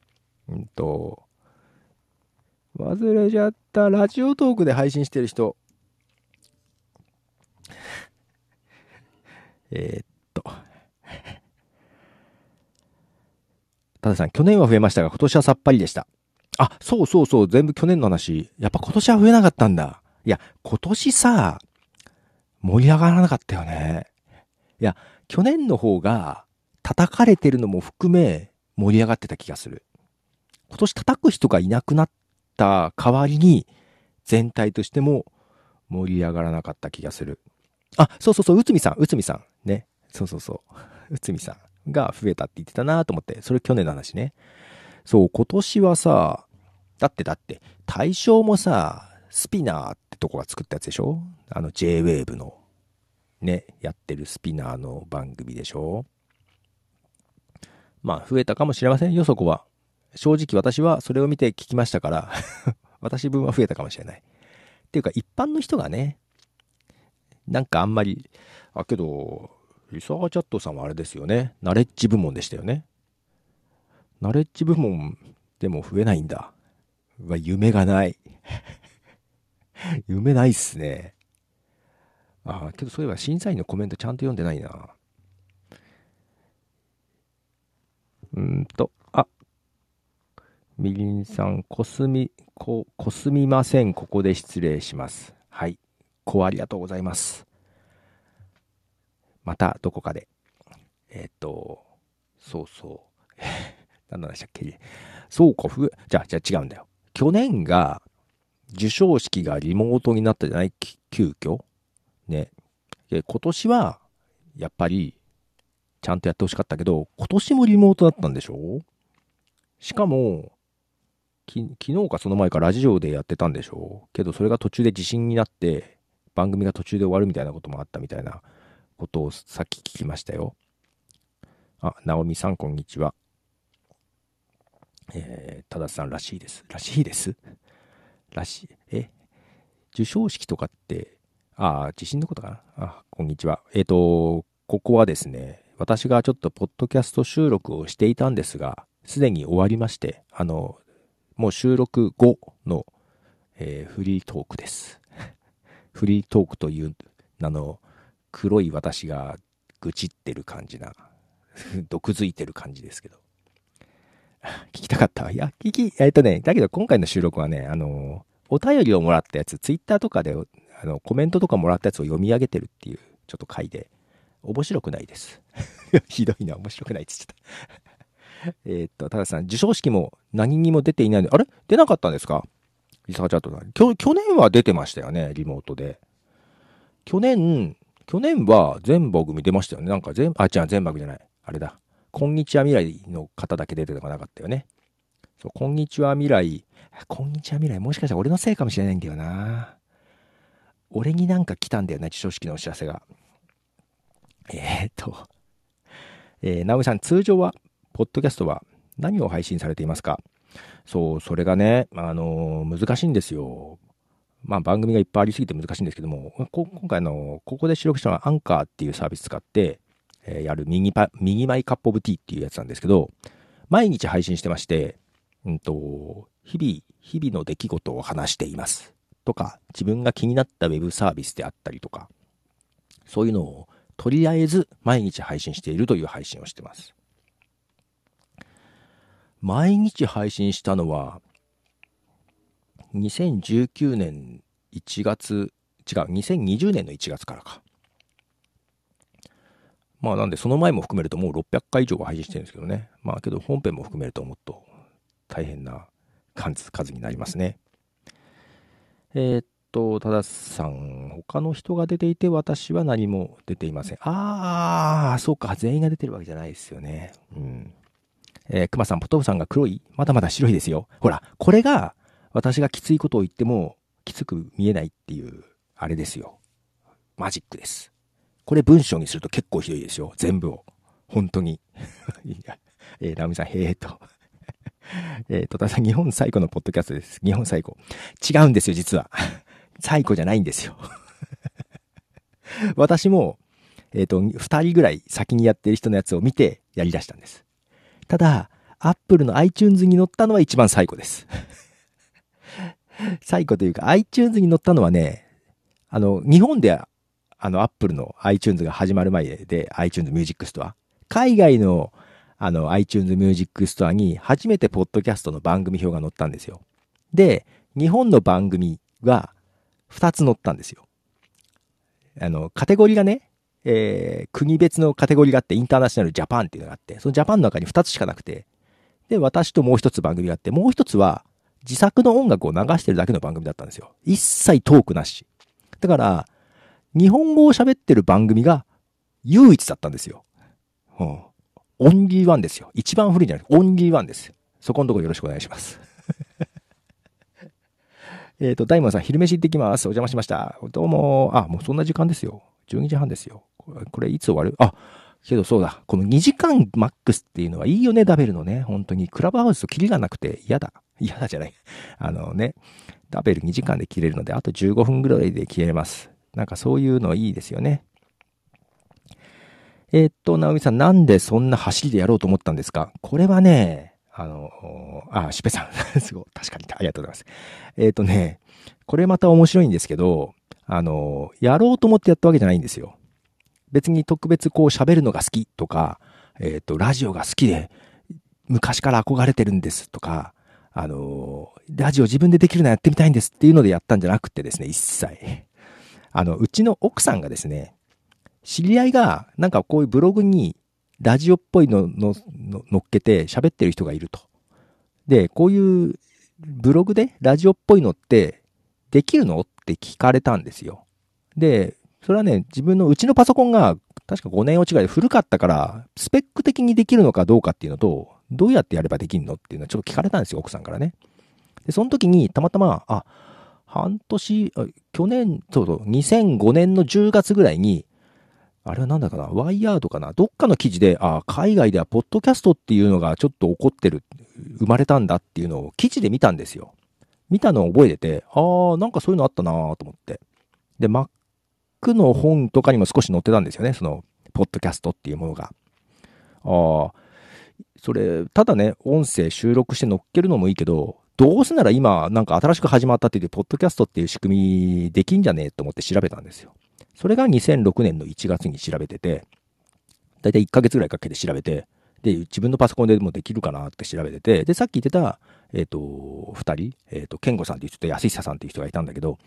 うんと、忘れちゃった。ラジオトークで配信してる人。え、っと。たださん、去年は増えましたが、今年はさっぱりでした。あ、そうそうそう、全部去年の話。やっぱ今年は増えなかったんだ。いや、今年さ、盛り上がらなかったよね。いや、去年の方が叩かれてるのも含め盛り上がってた気がする。今年叩く人がいなくなった代わりに全体としても盛り上がらなかった気がする。あ、そうそうそう、内海さん、内海さん。ね。そうそうそう。内海さんが増えたって言ってたなと思って、それ去年の話ね。そう、今年はさ、だってだって、対象もさ、スピナーってとこが作ったやつでしょ？あの J-Wave の、ね、やってるスピナーの番組でしょまあ、増えたかもしれませんよ、そこは。正直私はそれを見て聞きましたから 私分は増えたかもしれない。っていうか、一般の人がね、なんかあんまり、あ、けど、リサーチャットさんはあれですよね。ナレッジ部門でしたよね。ナレッジ部門でも増えないんだ。は夢がない。夢ないっすね。ああ、けどそういえば審査員のコメントちゃんと読んでないな。うんと、あ、みりんさん、こすみ、こ、こすみません。ここで失礼します。はい。こありがとうございます。また、どこかで。えっ、ー、と、そうそう。何の話だっけ？そうか、ふ、じゃあ、じゃあ違うんだよ。去年が、授賞式がリモートになったじゃない？急遽。ね。で、今年は、やっぱり、ちゃんとやってほしかったけど、今年もリモートだったんでしょ？しかも、昨日かその前かラジオでやってたんでしょ？けどそれが途中で地震になって番組が途中で終わるみたいなこともあったみたいなことをさっき聞きましたよ。あ、ナオミさんこんにちは。えー、たださんらしいです。らしいです？らしい。え？授賞式とかって、ああ、地震のことかな？あ、こんにちは。えっ、ー、と、ここはですね、私がちょっとポッドキャスト収録をしていたんですが、すでに終わりまして、あの、もう収録後の、えー、フリートークです。フリートークという、あの、黒い私が愚痴ってる感じな、毒づいてる感じですけど。聞きたかった。いや、聞き、えっとね、だけど今回の収録はね、あの、お便りをもらったやつ、ツイッターとかで、あの、コメントとかもらったやつを読み上げてるっていう、ちょっと回で、面白くないです。ひどいな、面白くないって言っちゃった。えっと、たださん、授賞式も何にも出ていないので、あれ？出なかったんですか？リサーチャートさん。去去年は出てましたよね、リモートで。去年、去年は全番組出ましたよね。なんか全、あ、違う、全番組じゃない。あれだ。こんにちは未来の方だけ出てこなかったよね。そう、こんにちは未来。こんにちは未来。もしかしたら俺のせいかもしれないんだよな。俺になんか来たんだよね、授賞式のお知らせが。えー、っと、えー、ナオミさん、通常は、ポッドキャストは何を配信されていますか？そう、それがね、あのー、難しいんですよ。まあ番組がいっぱいありすぎて難しいんですけども、今回の、ここで収録したのはアンカーっていうサービス使って、えー、やる右パ、右マイカップオブティーっていうやつなんですけど、毎日配信してまして、うんと、日々、日々の出来事を話しています。とか、自分が気になったウェブサービスであったりとか、そういうのをとりあえず毎日配信しているという配信をしてます。毎日配信したのは、2019年1月、違う、2020年の1月からか。まあなんでその前も含めるともう600回以上は配信してるんですけどね。まあけど本編も含めるともっと大変な数数になりますね。えー、っと、たださん、他の人が出ていて私は何も出ていません。ああ、そうか、全員が出てるわけじゃないですよね。うん。えー、熊さん、ポトフさんが黒いまだまだ白いですよ。ほら、これが私がきついことを言ってもきつく見えないっていう、あれですよ。マジックです。これ文章にすると結構ひどいですよ。全部を。本当に。いや、えー、ラミさん、へえと。えっと、ただ日本最古のポッドキャストです。日本最古。違うんですよ、実は。最古じゃないんですよ。私も、えっ、ー、と、二人ぐらい先にやってる人のやつを見てやり出したんです。ただ、アップルの iTunes に載ったのは一番最古です。最古というか iTunes に載ったのはね、あの、日本であの、アップルの iTunes が始まる前で iTunes Music Store。海外のあの iTunes Music Store に初めてポッドキャストの番組表が載ったんですよ。で、日本の番組が2つ載ったんですよ。あの、カテゴリーがね、えー、国別のカテゴリーがあって、インターナショナルジャパンっていうのがあって、そのジャパンの中に2つしかなくて、で、私ともう一つ番組があって、もう一つは自作の音楽を流してるだけの番組だったんですよ。一切トークなし。だから、日本語を喋ってる番組が唯一だったんですよ。うん。オンリーワンですよ。一番古いんじゃなくて、オンリーワンです。そこのとこよろしくお願いします。えっと、大門さん、昼飯行ってきます。お邪魔しました。どうも。あ、もうそんな時間ですよ。12時半ですよ。これいつ終わる？あ、けどそうだ。この2時間マックスっていうのはいいよね、ダベルのね。本当に。クラブハウスとキリがなくて嫌だ。嫌だじゃない。あのね、ダベル2時間で切れるので、あと15分ぐらいで切れます。なんかそういうのいいですよね。えー、っと、ナオミさん、なんでそんな走りでやろうと思ったんですか？これはね、あの、あ、シュペさん。すごい。確かに。ありがとうございます。えー、っとね、これまた面白いんですけど、あの、やろうと思ってやったわけじゃないんですよ。別に特別こう喋るのが好きとか、えっ、と、ラジオが好きで、昔から憧れてるんですとか、あの、ラジオ自分でできるのやってみたいんですっていうのでやったんじゃなくてですね、一切。あの、うちの奥さんがですね、知り合いが、なんかこういうブログに、ラジオっぽいのの乗っけて喋ってる人がいると。で、こういうブログでラジオっぽいのってできるの？って聞かれたんですよ。で、それはね、自分のうちのパソコンが確か5年落ちぐらいで古かったから、スペック的にできるのかどうかっていうのと、どうやってやればできるのっていうのはちょっと聞かれたんですよ、奥さんからね。で、その時にたまたま、あ、半年、去年、そうそう、2005年の10月ぐらいに、あれはなんだかな、ワイヤードかな、どっかの記事で、ああ、海外ではポッドキャストっていうのがちょっと起こってる、生まれたんだっていうのを記事で見たんですよ。見たのを覚えてて、ああ、なんかそういうのあったなと思って。で、Mac の本とかにも少し載ってたんですよね、その、ポッドキャストっていうものが。ああ、それ、ただね、音声収録して載っけるのもいいけど、どうせなら今、なんか新しく始まったって言って、ポッドキャストっていう仕組みできんじゃねえと思って調べたんですよ。それが2006年の1月に調べてて、だいたい1ヶ月ぐらいかけて調べて、で、自分のパソコンでもできるかなって調べてて、で、さっき言ってた、えっ、ー、と、二人、えっ、ー、と、ケンゴさんっていう人と安久さんっていう人がいたんだけど、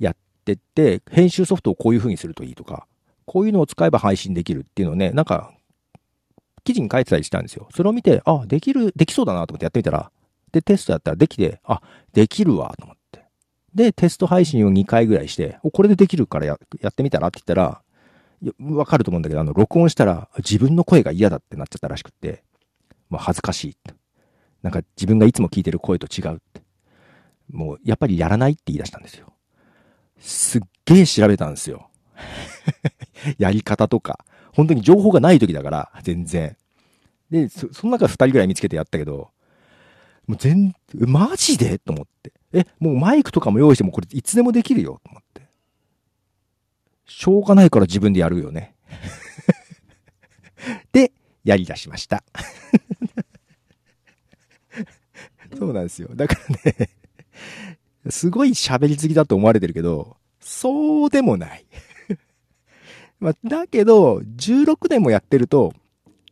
やってて、編集ソフトをこういう風にするといいとか、こういうのを使えば配信できるっていうのをね、なんか、記事に書いてたりしたんですよ。それを見て、あ、できる、できそうだなと思ってやってみたら、で、テストやったらできて、あ、できるわ、と思って。で、テスト配信を2回ぐらいして、これでできるからやってみたらって言ったら、わかると思うんだけど、あの、録音したら自分の声が嫌だってなっちゃったらしくって、もう恥ずかしい。なんか自分がいつも聞いてる声と違うって。もう、やっぱりやらないって言い出したんですよ。すっげえ調べたんですよ。やり方とか。本当に情報がない時だから、全然。で、そその中二人ぐらい見つけてやったけど、もう全、マジで？と思って。え、もうマイクとかも用意してもこれいつでもできるよと思って。しょうがないから自分でやるよね。で、やり出しました。そうなんですよ。だからね、すごい喋りすぎだと思われてるけど、そうでもない。ま、だけど、16年もやってると、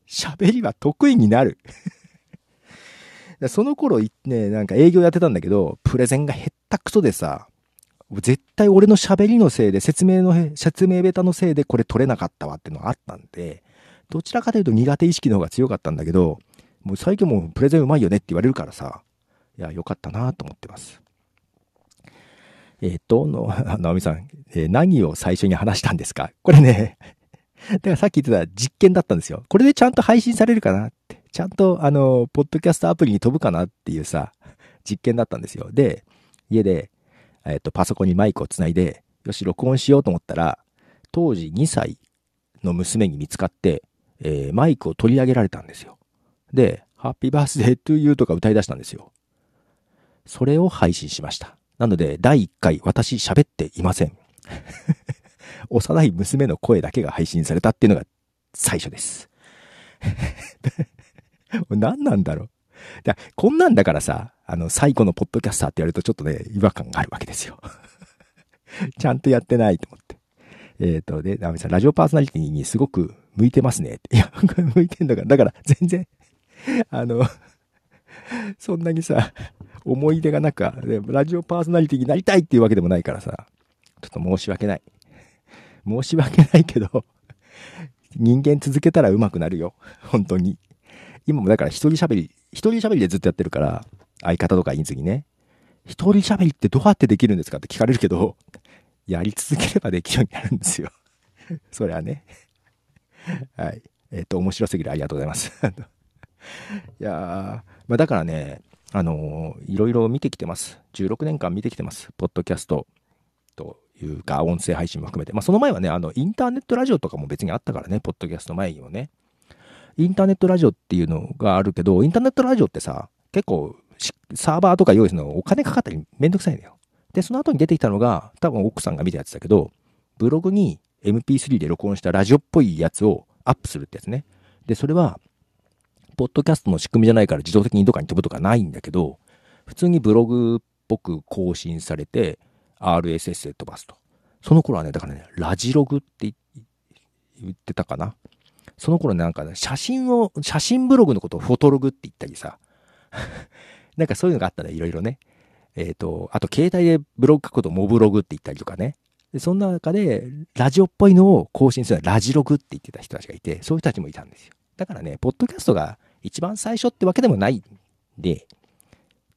喋りは得意になる。その頃ね、なんか営業やってたんだけど、プレゼンがへったくそでさ、絶対俺の喋りのせいで、説明の、説明ベタのせいでこれ取れなかったわってのがあったんで、どちらかというと苦手意識の方が強かったんだけど、もう最近もうプレゼンうまいよねって言われるからさ、いや、よかったなと思ってます。えっ、と、の、ナオミさん、えー、何を最初に話したんですか？これね、だからさっき言ってた実験だったんですよ。これでちゃんと配信されるかなって。ちゃんと、あの、ポッドキャストアプリに飛ぶかなっていうさ、実験だったんですよ。で、家で、えっ、と、パソコンにマイクをつないで、よし、録音しようと思ったら、当時2歳の娘に見つかって、えー、マイクを取り上げられたんですよ。で、ハッピーバースデートゥーユーとか歌い出したんですよ。それを配信しました。なので、第1回、私喋っていません。幼い娘の声だけが配信されたっていうのが最初です。何なんだろう。だこんなんだからさ、あの、最後のポッドキャスターって言われるとちょっとね、違和感があるわけですよ。ちゃんとやってないと思って。えっ、ー、と、で、ナミさん、ラジオパーソナリティにすごく向いてますねって。いや、向いてんだから、だから全然、あの、そんなにさ、思い出がなく、ラジオパーソナリティになりたいっていうわけでもないからさ、ちょっと申し訳ない。申し訳ないけど、人間続けたら上手くなるよ。本当に。今もだから一人喋り、一人喋りでずっとやってるから、相方とか言い次ね。一人喋りってどうやってできるんですかって聞かれるけど、やり続ければできるようになるんですよ。それはね。はい。えっ、ー、と、面白すぎるありがとうございます。いやー、まあだからね、あのー、いろいろ見てきてます。16年間見てきてます。ポッドキャストというか、音声配信も含めて。まあその前はね、あの、インターネットラジオとかも別にあったからね、ポッドキャスト前にもね。インターネットラジオっていうのがあるけど、インターネットラジオってさ、結構、サーバーとか用意するのお金かかったりめんどくさいのよ。で、その後に出てきたのが、多分奥さんが見たやつだけど、ブログに MP3 で録音したラジオっぽいやつをアップするってやつね。で、それは、ポッドキャストの仕組みじゃないから自動的にどっかに飛ぶとかないんだけど、普通にブログっぽく更新されて、RSS で飛ばすと。その頃はね、だからね、ラジログって言ってたかな。その頃なんか、写真を、写真ブログのことをフォトログって言ったりさ、なんかそういうのがあったね、いろいろね。えっ、ー、と、あと携帯でブログ書くことモブログって言ったりとかね。で、そんな中で、ラジオっぽいのを更新するのはラジログって言ってた人たちがいて、そういう人たちもいたんですよ。だからね、ポッドキャストが一番最初ってわけでもないんで、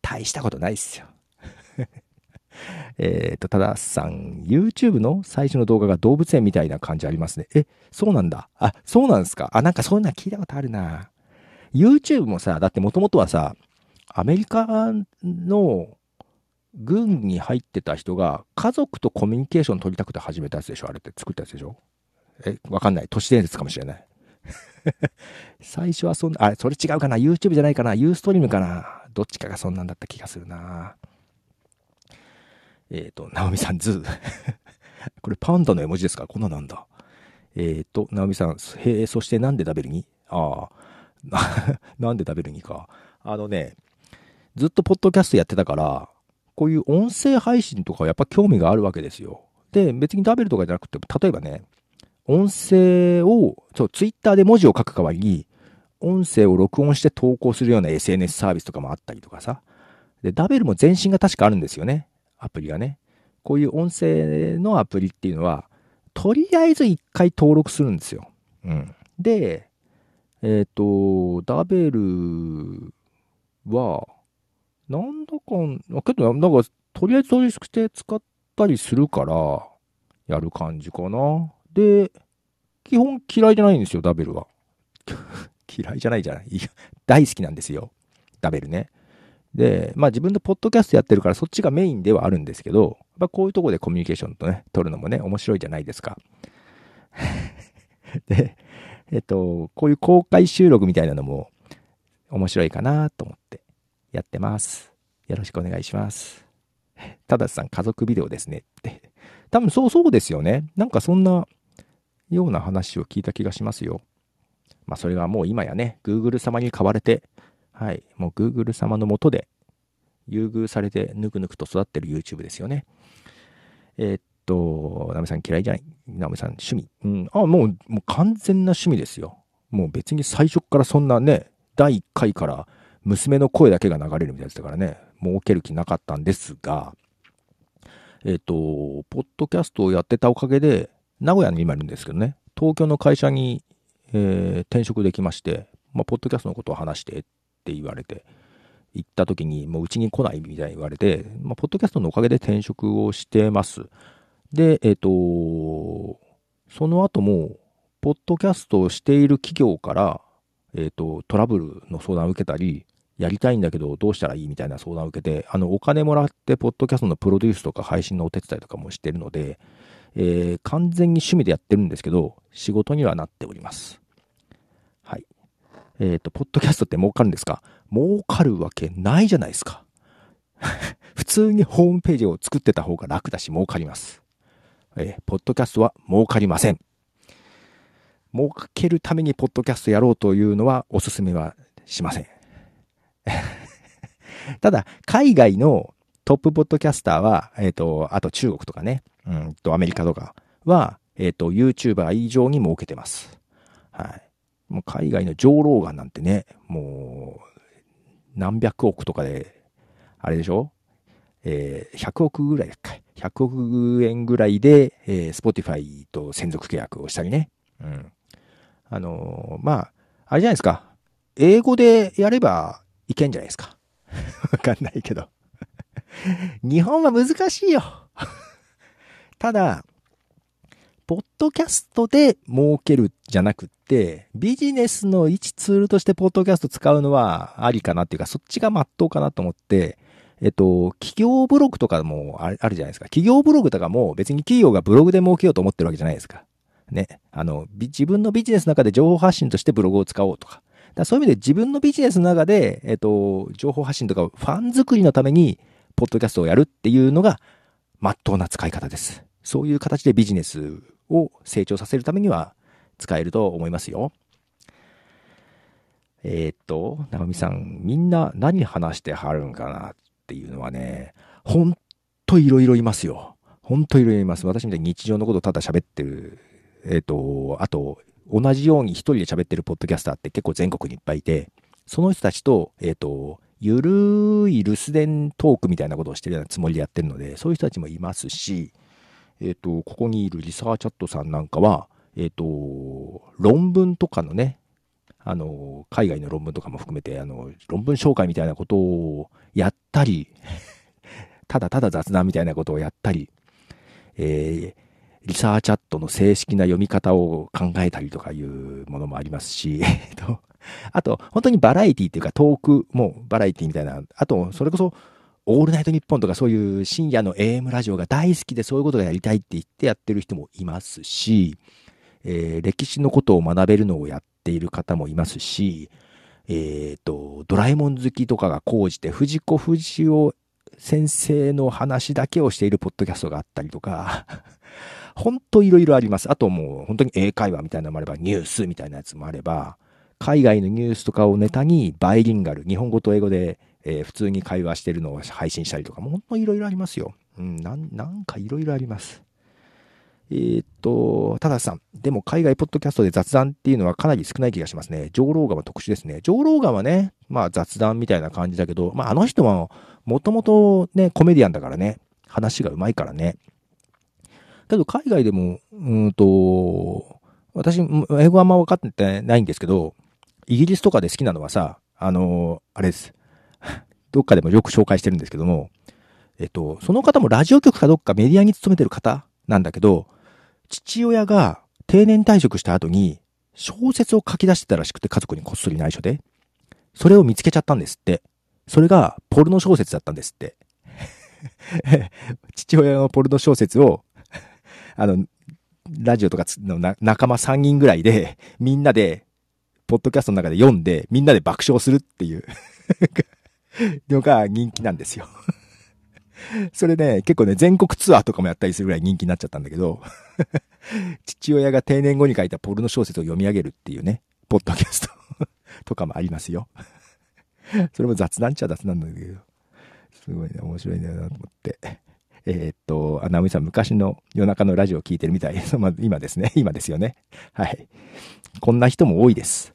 大したことないっすよ。えっと、たださん、YouTube の最初の動画が動物園みたいな感じありますね。え、そうなんだ。あ、そうなんですか。あ、なんかそういうの聞いたことあるな。YouTube もさ、だってもともとはさ、アメリカの軍に入ってた人が家族とコミュニケーション取りたくて始めたやつでしょあれって作ったやつでしょえ、わかんない。都市伝説かもしれない。最初はそんな、あれ、それ違うかな ?YouTube じゃないかなユーストリームかなどっちかがそんなんだった気がするな。えっ、ー、と、ナオミさん、ズー。これパンダの絵文字ですか？こんななんだ。えっ、ー、と、ナオミさん、へえ、そしてなんでダベルに？ああ、なんでダベルにか。あのね、ずっとポッドキャストやってたから、こういう音声配信とかやっぱ興味があるわけですよ。で、別にダベルとかじゃなくて、例えばね、音声を、そう、ツイッターで文字を書く代わりに、音声を録音して投稿するような SNS サービスとかもあったりとかさ。で、ダベルも前身が確かあるんですよね。アプリがね。こういう音声のアプリっていうのは、とりあえず一回登録するんですよ。うん。で、えっ、ー、と、ダベルは、なんだかん、けど、なんか、とりあえず登録して使ったりするから、やる感じかな。で、基本嫌いじゃないんですよ、ダベルは。嫌いじゃないじゃない。大好きなんですよ。ダベルね。で、まあ自分でポッドキャストやってるからそっちがメインではあるんですけど、まあこういうとこでコミュニケーションとね、取るのもね、面白いじゃないですか。で、えっと、こういう公開収録みたいなのも面白いかなと思ってやってます。よろしくお願いします。たださん、家族ビデオですねって。多分そうそうですよね。なんかそんなような話を聞いた気がしますよ。まあそれがもう今やね、Google 様に買われて、はい。もう Google 様のもとで、優遇されてぬくぬくと育ってる YouTube ですよね。えー、っと、ナメさん嫌いじゃない？ナメさん趣味。うん。あ、もう、もう完全な趣味ですよ。もう別に最初からそんなね、第1回から娘の声だけが流れるみたいなやつだからね、もう受ける気なかったんですが、えっ、と、ポッドキャストをやってたおかげで、名古屋に今いるんですけどね、東京の会社に、えー、転職できまして、まあ、ポッドキャストのことを話してっって言われて、行った時に、もううちに来ないみたいに言われて、まあ、ポッドキャストのおかげで転職をしてます。で、えっ、ー、と、その後も、ポッドキャストをしている企業から、えっ、ー、と、トラブルの相談を受けたり、やりたいんだけどどうしたらいいみたいな相談を受けて、あの、お金もらって、ポッドキャストのプロデュースとか配信のお手伝いとかもしてるので、えー、完全に趣味でやってるんですけど、仕事にはなっております。えっ、と、ポッドキャストって儲かるんですか？儲かるわけないじゃないですか。普通にホームページを作ってた方が楽だし儲かります。えー、ポッドキャストは儲かりません。儲けるためにポッドキャストやろうというのはお勧めはしません。ただ、海外のトップポッドキャスターは、えっ、ー、と、あと中国とかね、うんと、アメリカとかは、えっ、ー、と、YouTuber 以上に儲けてます。はい。もう海外の上ローガンなんてね、もう、何百億とかで、あれでしょ？えー、100億ぐらいだっけ ?100 億円ぐらいで、えー、Spotify と専属契約をしたりね。うん。あのー、まあ、あれじゃないですか。英語でやればいけんじゃないですか。わかんないけど。日本は難しいよ。ただ、ポッドキャストで儲けるじゃなくて、ビジネスの一ツールとしてポッドキャスト使うのはありかなっていうか、そっちが真っ当かなと思って、えっと、企業ブログとかもあるじゃないですか。企業ブログとかも別に企業がブログで儲けようと思ってるわけじゃないですか。ね。あの、自分のビジネスの中で情報発信としてブログを使おうとか。だそういう意味で自分のビジネスの中で、えっと、情報発信とかファン作りのために、ポッドキャストをやるっていうのが、真っ当な使い方です。そういう形でビジネスを成長させるためには使えると思いますよ。えー、っと、ナオミさん、みんな何話してはるんかなっていうのはね、ほんといろいろいますよ。ほんといろいろいます。私みたいに日常のことをただ喋ってる。えー、っと、あと、同じように一人で喋ってるポッドキャスターって結構全国にいっぱいいて、その人たちと、えっ、と、ゆるい留守電トークみたいなことをしてるようなつもりでやってるので、そういう人たちもいますし、えっ、と、ここにいるリサーチャットさんなんかは、えっ、と、論文とかのね、あの、海外の論文とかも含めて、あの、論文紹介みたいなことをやったり、ただただ雑談みたいなことをやったり、えー、リサーチャットの正式な読み方を考えたりとかいうものもありますし、えっと、あと、本当にバラエティっていうかトークもバラエティみたいな、あと、それこそ、オールナイトニッポンとかそういう深夜の AM ラジオが大好きでそういうことがやりたいって言ってやってる人もいますし、えー、歴史のことを学べるのをやっている方もいますし、えっ、ー、と、ドラえもん好きとかが講じて藤子不二雄先生の話だけをしているポッドキャストがあったりとか、ほんといろいろあります。あともう本当に英会話みたいなのもあれば、ニュースみたいなやつもあれば、海外のニュースとかをネタにバイリンガル、日本語と英語で、えー、普通に会話してるのを配信したりとか、もう本当いろいろありますよ。うん、なん、なんかいろいろあります。えー、っと、たださん、でも海外ポッドキャストで雑談っていうのはかなり少ない気がしますね。上老眼は特殊ですね。上老眼はね、まあ雑談みたいな感じだけど、まああの人はもともとね、コメディアンだからね、話がうまいからね。けど海外でも、うんと、私、英語あんま分かってないんですけど、イギリスとかで好きなのはさ、あの、あれです。どっかでもよく紹介してるんですけども、えっと、その方もラジオ局かどっかメディアに勤めてる方なんだけど、父親が定年退職した後に小説を書き出してたらしくて家族にこっそり内緒で。それを見つけちゃったんですって。それがポルノ小説だったんですって。父親のポルノ小説をあの、ラジオとかの仲間3人ぐらいで、みんなで、ポッドキャストの中で読んで、みんなで爆笑するっていう のが人気なんですよ それね、結構ね、全国ツアーとかもやったりするぐらい人気になっちゃったんだけど 父親が定年後に書いたポルノ小説を読み上げるっていうね、ポッドキャスト とかもありますよそれも雑談っちゃ雑談なんだけど、すごいね、面白いんだなと思ってえー、っと、アナウンサー昔の夜中のラジオを聞いてるみたい。今ですね。今ですよね。はい。こんな人も多いです。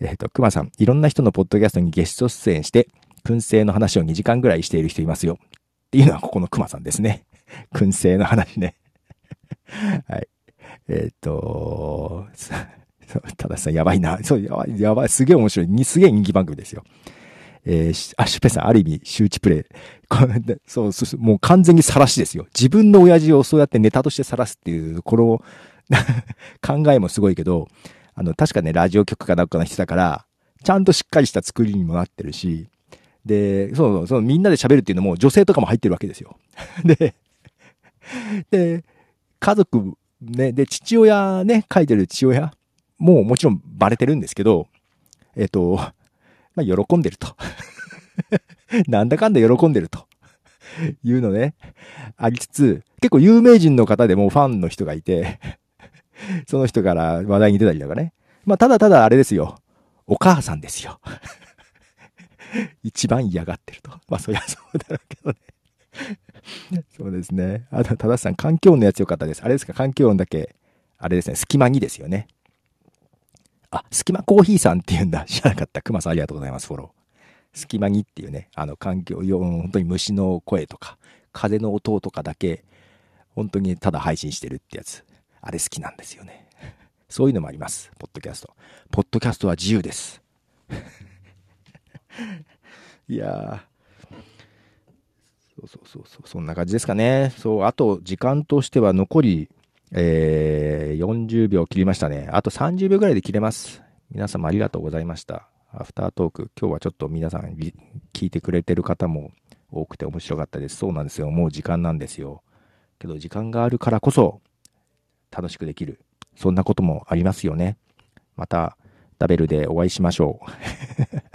えー、っと、熊さん、いろんな人のポッドキャストにゲスト出演して、燻製の話を2時間ぐらいしている人いますよ。っていうのはここの熊さんですね。燻製の話ね。はい。えー、っと、たださんやばいな。そう、やばい、やばい。すげえ面白い。すげえ人気番組ですよ。えー、アッシュペさん、ある意味、周知プレイ。そう、そう、もう完全に晒しですよ。自分の親父をそうやってネタとして晒すっていう、こ の考えもすごいけど、あの、確かね、ラジオ局かなんかの人だから、ちゃんとしっかりした作りにもなってるし、で、そうそう、そのみんなで喋るっていうのも女性とかも入ってるわけですよ。で、で、家族、ね、で、父親ね、書いてる父親ももちろんバレてるんですけど、えっと、まあ、喜んでると。なんだかんだ喜んでると。いうのね、ありつつ、結構有名人の方でもファンの人がいて、その人から話題に出たりとかね。まあ、ただただあれですよ。お母さんですよ。一番嫌がってると。まあ、そりゃそうだろうけどね。そうですね。あと、正さん、環境音のやつよかったです。あれですか、環境音だけ、あれですね、隙間にですよね。あ、隙間コーヒーさんって言うんだ。知らなかった。熊さんありがとうございます、フォロー。隙間にっていうね、あの環境音、本当に虫の声とか、風の音とかだけ、本当にただ配信してるってやつ。あれ好きなんですよね。そういうのもあります。ポッドキャスト。ポッドキャストは自由です。いやそうそうそうそう、そんな感じですかね。そう、あと時間としては残り、えー、40秒切りましたね。あと30秒ぐらいで切れます。皆様ありがとうございました。アフタートーク、今日はちょっと皆さん聞いてくれてる方も多くて面白かったです。そうなんですよ。もう時間なんですよ。けど時間があるからこそ楽しくできる。そんなこともありますよね。また、ダベルでお会いしましょう。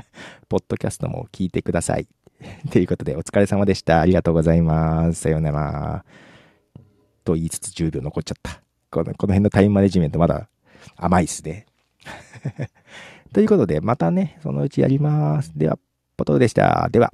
ポッドキャストも聞いてください。ということで、お疲れ様でした。ありがとうございます。さようなら。と言いつつ10秒残っちゃった。このこの辺のタイムマネジメントまだ甘いっすね。ということで、またね、そのうちやります。では、ポトフでした。では。